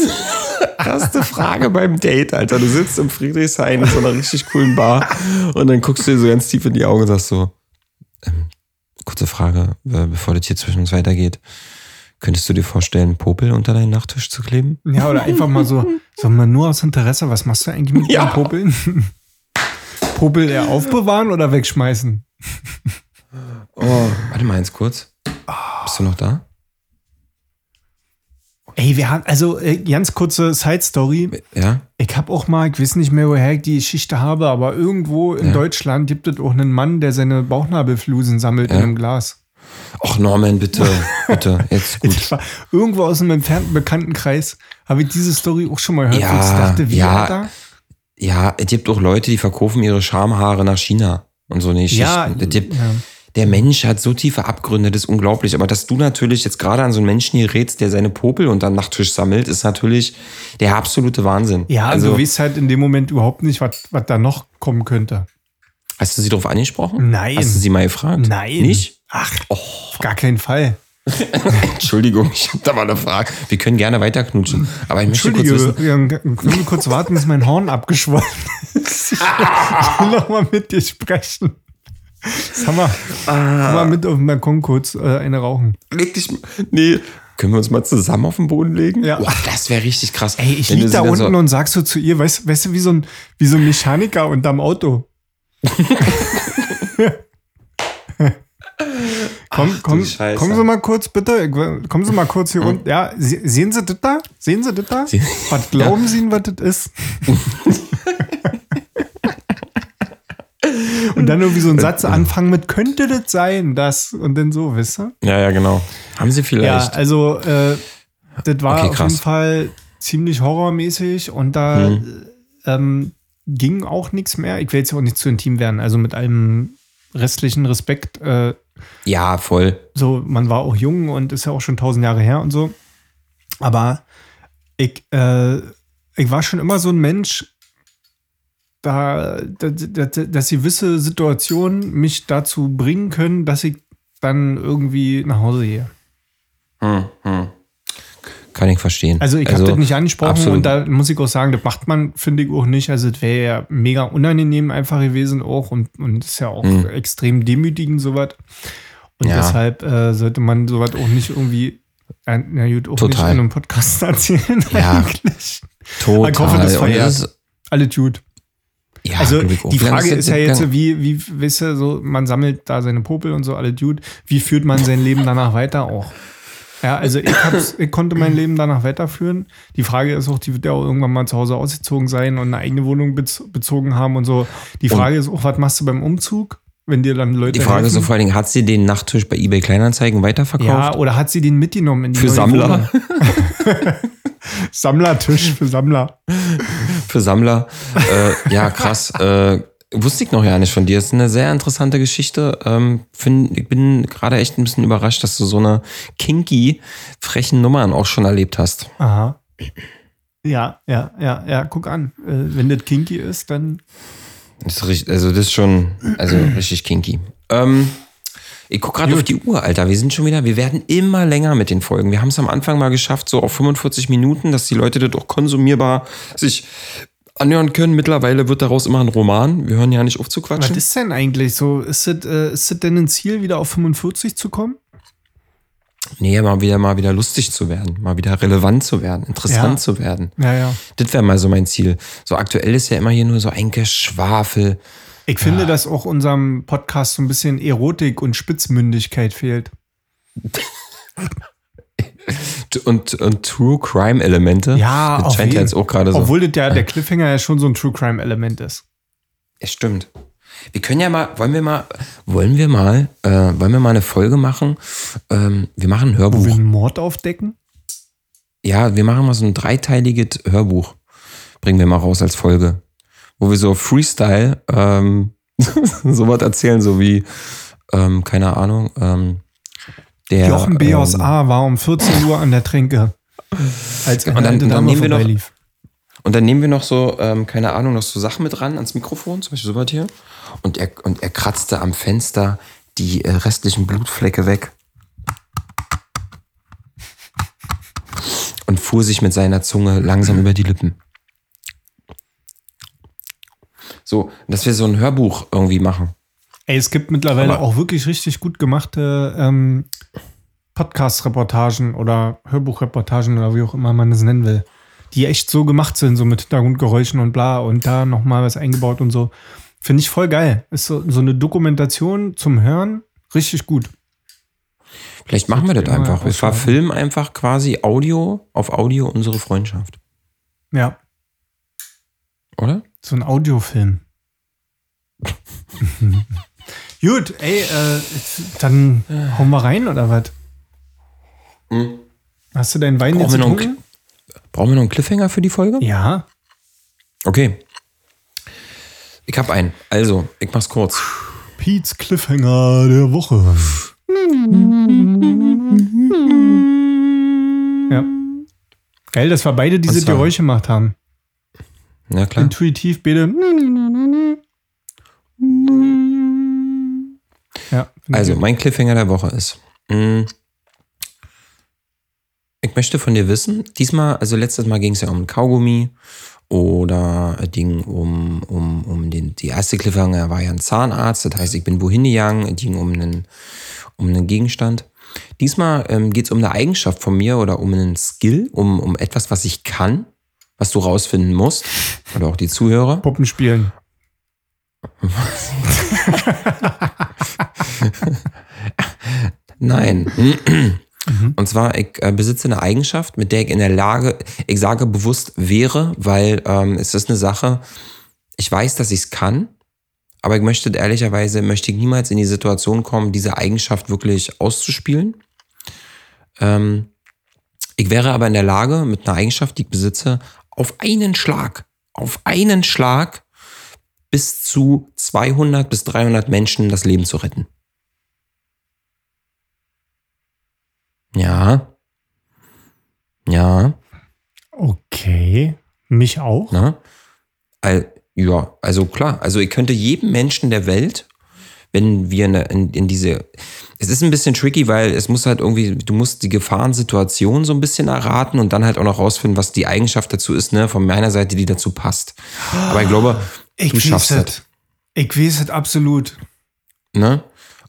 Erste Frage beim Date, Alter. Du sitzt im Friedrichshain in so einer richtig coolen Bar und dann guckst du dir so ganz tief in die Augen und sagst so, ähm, kurze Frage, bevor das hier zwischen uns weitergeht. Könntest du dir vorstellen, Popel unter deinen Nachttisch zu kleben? ja, oder einfach mal so, sag mal nur aus Interesse, was machst du eigentlich mit Ja. den Popeln? Popel eher aufbewahren oder wegschmeißen? Oh, warte mal eins kurz. Bist du noch da? Ey, wir haben, also äh, ganz kurze Side-Story. Ja? Ich habe auch mal, ich weiß nicht mehr, woher ich die Geschichte habe, aber irgendwo in Ja. Deutschland gibt es auch einen Mann, der seine Bauchnabelflusen sammelt in Ja. einem Glas. Och, Norman, bitte, bitte, jetzt gut. War irgendwo aus einem entfernten Bekanntenkreis habe ich diese Story auch schon mal gehört. Ja, und ich dachte, wie ja. Alter? Ja, es gibt auch Leute, die verkaufen ihre Schamhaare nach China und so eine Geschichten. Ja, ja. Der Mensch hat so tiefe Abgründe, das ist unglaublich. Aber dass du natürlich jetzt gerade an so einen Menschen hier redst, der seine Popel unter den Nachttisch sammelt, ist natürlich der absolute Wahnsinn. Ja, also du weißt halt in dem Moment überhaupt nicht, was was da noch kommen könnte. hast du sie darauf angesprochen? Nein. Hast du sie mal gefragt? Nein. Nicht? Ach, auf gar keinen Fall. Entschuldigung, ich habe da mal eine Frage. Wir können gerne weiter knutschen. Aber ich möchte kurz wissen, können wir kurz warten, bis mein Horn abgeschwollen ist? Ich will noch mal mit dir sprechen. Sag mal, Ah. mal mit auf den Balkon kurz äh, eine rauchen. leg dich. Nee. Können wir uns mal zusammen auf den Boden legen? Ja. Boah, das wäre richtig krass. Ey, ich lieg sie da unten so, und sag so zu ihr, weißt, weißt du, wie so ein, wie so ein Mechaniker unterm Auto. komm, komm, du Scheiße. kommen Sie mal kurz, bitte. Kommen Sie mal kurz hier unten. Ja, se- sehen Sie das da? Sehen Sie das da? Sie- Was glauben Sie denn, was das ist? und dann irgendwie so einen Satz anfangen mit, könnte das sein, das? Und dann so, wisst ihr? Ja, ja, genau. Haben sie Ja, vielleicht. also äh, das war Okay, auf jeden Fall ziemlich horrormäßig und da Hm. ähm, ging auch nichts mehr. Ich will jetzt auch nicht zu intim werden, also mit allem restlichen Respekt. Äh, Ja, voll. so, man war auch jung und ist ja auch schon tausend Jahre her und so. Aber ich, äh, ich war schon immer so ein Mensch, da, da, da, dass gewisse Situationen mich dazu bringen können, dass ich dann irgendwie nach Hause gehe. Hm, hm. Kann ich verstehen. Also ich habe das nicht angesprochen absolut. und da muss ich auch sagen, das macht man, finde ich, auch nicht. Also es wäre ja mega unangenehm einfach gewesen auch und, und ist ja auch extrem demütigend sowas. Und. Ja. deshalb äh, sollte man sowas auch nicht irgendwie, äh, na gut, auch nicht in Total. einem Podcast erzählen Ja. eigentlich. Total. Ich hoffe, das verjährt. Alles gut. Ja, Also die Frage das ist ja jetzt, gegangen? wie, wie, weißt du, so, man sammelt da seine Popel und so, alle Dude. Wie führt man sein Leben danach weiter auch? Ja, also ich, ich konnte mein Leben danach weiterführen. Die Frage ist auch, die wird ja auch irgendwann mal zu Hause ausgezogen sein und eine eigene Wohnung bez bezogen haben und so. Die Frage ist auch, was machst du beim Umzug? wenn dir dann Leute Die Frage ist so helfen. vor allen Dingen, hat sie den Nachttisch bei eBay Kleinanzeigen weiterverkauft? Ja, oder hat sie den mitgenommen in die Für Sammler? Sammlertisch für Sammler. Für Sammler. äh, ja, krass. Äh, wusste ich noch ja nicht von dir. ist eine sehr interessante Geschichte. Ähm, find, ich bin gerade echt ein bisschen überrascht, dass du so eine kinky, frechen Nummern auch schon erlebt hast. Aha. Ja, ja, ja, ja, guck an. Äh, wenn das kinky ist, dann. Das ist richtig, also das ist schon, also richtig kinky. Ähm, ich guck gerade auf die Uhr, Alter. Wir sind schon wieder, wir werden immer länger mit den Folgen. Wir haben es am Anfang mal geschafft, so auf 45 Minuten, dass die Leute das auch konsumierbar sich anhören können. Mittlerweile wird daraus immer ein Roman. Wir hören ja nicht auf zu Was quatschen. ist denn eigentlich so? Ist das, äh, ist das denn ein Ziel, wieder auf 45 zu kommen? Nee, mal wieder, mal wieder lustig zu werden, mal wieder relevant zu werden, interessant Ja. zu werden. Ja, ja. Das wäre mal so mein Ziel. So aktuell ist ja immer hier nur so ein Geschwafel. Ich finde, dass auch unserem Podcast so ein bisschen Erotik und Spitzmündigkeit fehlt. Und, und True Crime Elemente. Ja, das scheint ja jetzt auch gerade so. Obwohl das ja der Cliffhanger ja schon so ein True Crime Element ist. Ja, stimmt. Wir können ja mal, wollen wir mal, wollen wir mal, äh, wollen wir mal eine Folge machen? Ähm, wir machen ein Wo wir Hörbuch. einen Mord aufdecken? Ja, wir machen mal so ein dreiteiliges Hörbuch. Bringen wir mal raus als Folge. Wo wir so Freestyle ähm, sowas erzählen, so wie, ähm, keine Ahnung, ähm, der. Jochen B. aus ähm, A war um 14 Uhr an der Tränke. Als eine Und dann- alte dann nehmen wir noch- vorbeilief. Und dann nehmen wir noch so, ähm, keine Ahnung, noch so Sachen mit ran ans Mikrofon, zum Beispiel sowas hier. Und er, und er kratzte am Fenster die äh, restlichen Blutflecke weg. Und fuhr sich mit seiner Zunge langsam über die Lippen. So, dass wir so ein Hörbuch irgendwie machen. Ey, es gibt mittlerweile Aber- auch wirklich richtig gut gemachte ähm, Podcast-Reportagen oder Hörbuchreportagen oder wie auch immer man es nennen will, die echt so gemacht sind, so mit Hintergrundgeräuschen und bla und da nochmal was eingebaut und so. Finde ich voll geil. Ist so, so eine Dokumentation zum Hören richtig gut. Vielleicht machen wir das einfach. Wir ausschreiben. verfilmen einfach quasi Audio auf Audio unsere Freundschaft. Ja, Oder? so ein Audiofilm. gut, ey, äh, dann hauen wir rein oder was? Hast du deinen Wein Brauchen jetzt wir, noch einen, getrunken? brauchen wir noch einen Cliffhanger für die Folge? Ja. Okay. Ich hab einen. Also, ich mach's kurz. Pete's Cliffhanger der Woche. Ja. Geil, dass wir beide diese Geräusche gemacht haben. Na klar. Intuitiv beide. Ja. Also, mein Cliffhanger der Woche ist. mh, Ich möchte von dir wissen, diesmal, also letztes Mal ging es ja um Kaugummi oder es ging um, um, um den, die erste Cliffhanger war ja ein Zahnarzt, das heißt, ich bin wohin gegangen, ging um einen, um einen Gegenstand. Diesmal ähm, geht es um eine Eigenschaft von mir oder um einen Skill, um, um etwas, was ich kann, was du rausfinden musst, oder auch die Zuhörer. Puppen spielen. Nein. Und zwar, ich äh, besitze eine Eigenschaft, mit der ich in der Lage, ich sage bewusst wäre, weil ähm, es ist eine Sache, ich weiß, dass ich es kann, aber ich möchte ehrlicherweise, möchte ich niemals in die Situation kommen, diese Eigenschaft wirklich auszuspielen. Ähm, ich wäre aber in der Lage, mit einer Eigenschaft, die ich besitze, auf einen Schlag, auf einen Schlag bis zu 200 bis 300 Menschen das Leben zu retten. Ja. Ja. Okay. Mich auch? Al- ja, also klar. Also ich könnte jedem Menschen der Welt, wenn wir in, in, in diese. Es ist ein bisschen tricky, weil es muss halt irgendwie, du musst die Gefahrensituation so ein bisschen erraten und dann halt auch noch rausfinden, was die Eigenschaft dazu ist, ne, von meiner Seite, die dazu passt. Aber ich glaube, Ich du schaffst das. es. Ich weiß es absolut. Ne?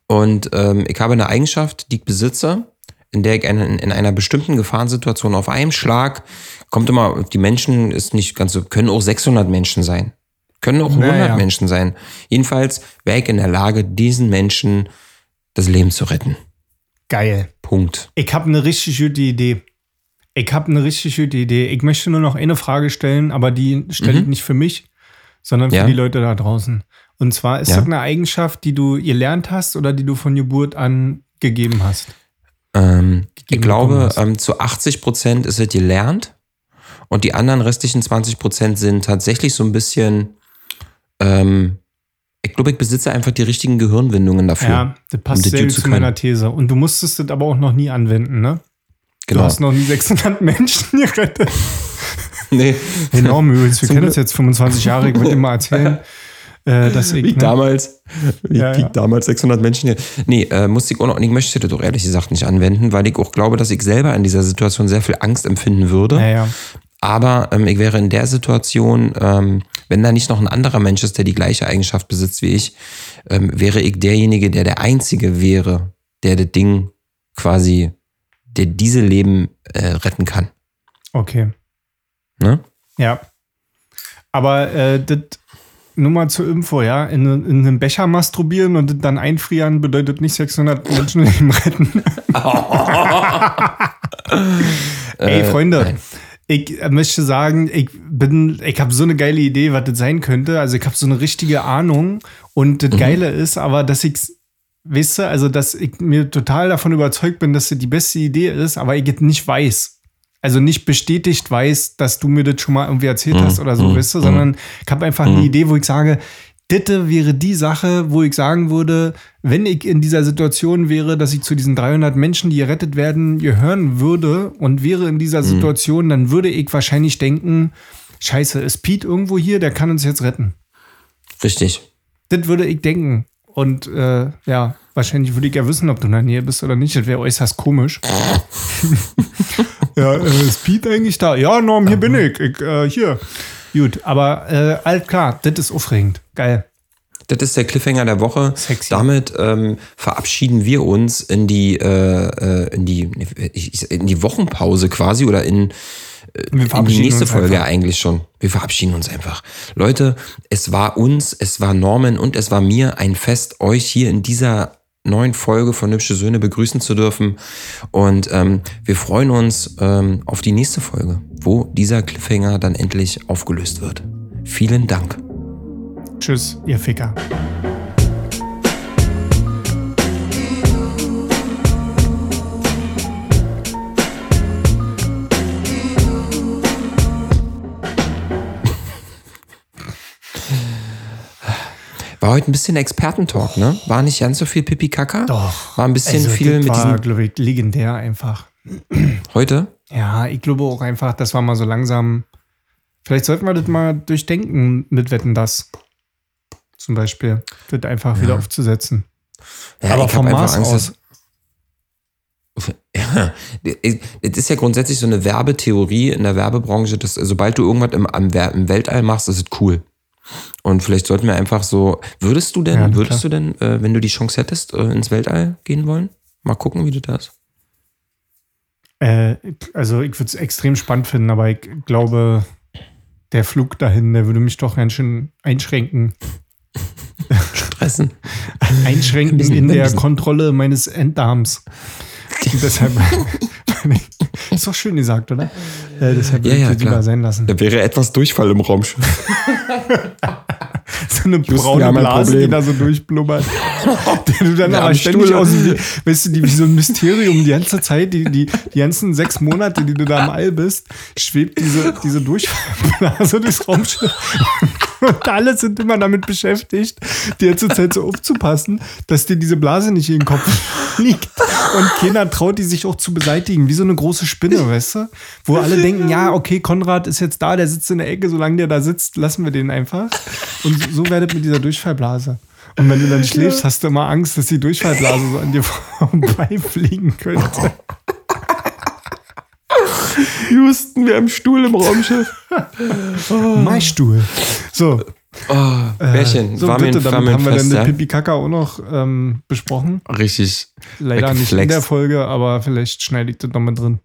Und ähm, ich habe eine Eigenschaft, die ich besitze, in der ich in, in einer bestimmten Gefahrensituation auf einem Schlag, kommt immer, die Menschen ist nicht ganz so, können auch 600 Menschen sein. Können auch 100 Naja. Menschen sein. Jedenfalls wäre ich in der Lage, diesen Menschen das Leben zu retten. Geil. Punkt. Ich habe eine richtig gute Idee. Ich habe eine richtig gute Idee. Ich möchte nur noch eine Frage stellen, aber die stelle ich nicht für mich, sondern für Mhm. Ja. die Leute da draußen. Und zwar ist Ja. das eine Eigenschaft, die du gelernt hast oder die du von Geburt an gegeben hast. Ähm, ich Gegeben glaube, bekommen hast. ähm, zu 80 Prozent ist es gelernt und die anderen restlichen 20 Prozent sind tatsächlich so ein bisschen, ähm, ich glaube, ich besitze einfach die richtigen Gehirnwindungen dafür. Ja, das passt das sehr zu zu meiner These. Und du musstest das aber auch noch nie anwenden, ne? Du genau. hast noch nie 600 Menschen gerettet. Nee, Enorm übrigens. Wir Zum kennen uns jetzt 25 Jahre. Ich wollte dir mal erzählen, äh, dass ich. wie ne? damals, wie, Ja, ja. damals 600 Menschen hier. Nee, äh, musste ich auch noch, und ich möchte das doch ehrlich gesagt nicht anwenden, weil ich auch glaube, dass ich selber in dieser Situation sehr viel Angst empfinden würde. Naja. Aber ähm, ich wäre in der Situation, ähm, wenn da nicht noch ein anderer Mensch ist, der die gleiche Eigenschaft besitzt wie ich, ähm, wäre ich derjenige, der der Einzige wäre, der das Ding quasi, der diese Leben äh, retten kann. Okay. Ne? Ja. Aber äh, das nur mal zur Info, ja. In, in einem Becher masturbieren und dann einfrieren bedeutet nicht 600 Menschenleben retten. Ey, Freunde. Ich äh, möchte sagen, ich bin, ich habe so eine geile Idee, was das sein könnte. Also ich habe so eine richtige Ahnung. Und Mhm. das Geile ist aber, dass ich weißt du, also dass ich mir total davon überzeugt bin, dass das die beste Idee ist, aber ich nicht weiß. Also nicht bestätigt weiß, dass du mir das schon mal irgendwie erzählt Mhm. hast oder so, Mhm. weißt du, sondern ich habe einfach eine Idee, wo ich sage, Ditte wäre die Sache, wo ich sagen würde, wenn ich in dieser Situation wäre, dass ich zu diesen 300 Menschen, die gerettet werden, gehören würde und wäre in Mhm. dieser Situation, dann würde ich wahrscheinlich denken, scheiße, ist Pete irgendwo hier, der kann uns jetzt retten. Richtig. Das würde ich denken. Und äh, ja, wahrscheinlich würde ich ja wissen, ob du in der Nähe bist oder nicht. Das wäre äußerst komisch. ja, äh, ist Pete eigentlich da? Ja, Norm, hier bin ich. ich äh, hier. Gut, aber äh, alt klar, das ist aufregend. Geil. Das ist der Cliffhanger der Woche. Sexy. Damit ähm, verabschieden wir uns in die, äh, äh, in die, in die Wochenpause quasi oder in, Wir in die nächste Folge einfach. eigentlich schon. Wir verabschieden uns einfach. Leute, es war uns, es war Norman und es war mir ein Fest, euch hier in dieser neuen Folge von Hübsche Söhne begrüßen zu dürfen. Und ähm, wir freuen uns ähm, auf die nächste Folge, wo dieser Cliffhanger dann endlich aufgelöst wird. Vielen Dank. Tschüss, ihr Ficker. War heute ein bisschen Expertentalk, ne? War nicht ganz so viel Pipi Kaka? Doch. War ein bisschen Also, viel das mit war, diesem. glaube ich, legendär einfach. Heute? Ja, ich glaube auch einfach, das war mal so langsam. Vielleicht sollten wir das mal durchdenken mit Wetten das. Zum Beispiel. Das einfach wieder aufzusetzen. Ja, Aber ich vom einfach Mars Angst, aus. Ja, es ist ja grundsätzlich so eine Werbetheorie in der Werbebranche, dass sobald du irgendwas im, im Weltall machst, ist es cool. Und vielleicht sollten wir einfach so, würdest du denn, Ja, würdest du denn, äh, wenn du die Chance hättest, äh, ins Weltall gehen wollen? Mal gucken, wie du das. Äh, also ich würde es extrem spannend finden, aber ich glaube, der Flug dahin, der würde mich doch ganz schön einschränken. Stressen. Einschränken Ein bisschen- in der bisschen. Kontrolle meines Enddarms. Und deshalb. ist doch schön gesagt, oder? Äh, deshalb Ja, würde ich ja, lieber sein lassen. Da wäre etwas Durchfall im Raumschiff. So eine Houston, braune Blase, die da so durchblubbert. Der du dann aber ständig Stuhl. aus dem, weißt du, die, wie so ein Mysterium die ganze Zeit, die, die, die ganzen sechs Monate, die du da im All bist, schwebt diese, diese Durchfallblase durchs Raumschiff. Und alle sind immer damit beschäftigt, die ganze Zeit so aufzupassen, dass dir diese Blase nicht in den Kopf liegt. Und keiner traut die sich auch zu beseitigen, wie so eine große Spinne, weißt du? Wo alle denken, ja, okay, Konrad ist jetzt da, der sitzt in der Ecke, solange der da sitzt, lassen wir den einfach. Und so werdet mit dieser Durchfallblase. Und wenn du dann schläfst, hast du immer Angst, dass die Durchfallblase so an dir vorbeifliegen könnte. Houston, wir haben Stuhl im Raumschiff. Maistuhl. So, Oh, Bärchen, so war bitte, damit haben wir dann ja? den Pipi Kaka auch noch ähm, besprochen. Richtig. Leider nicht in der Folge, aber vielleicht schneide ich das noch mit drin.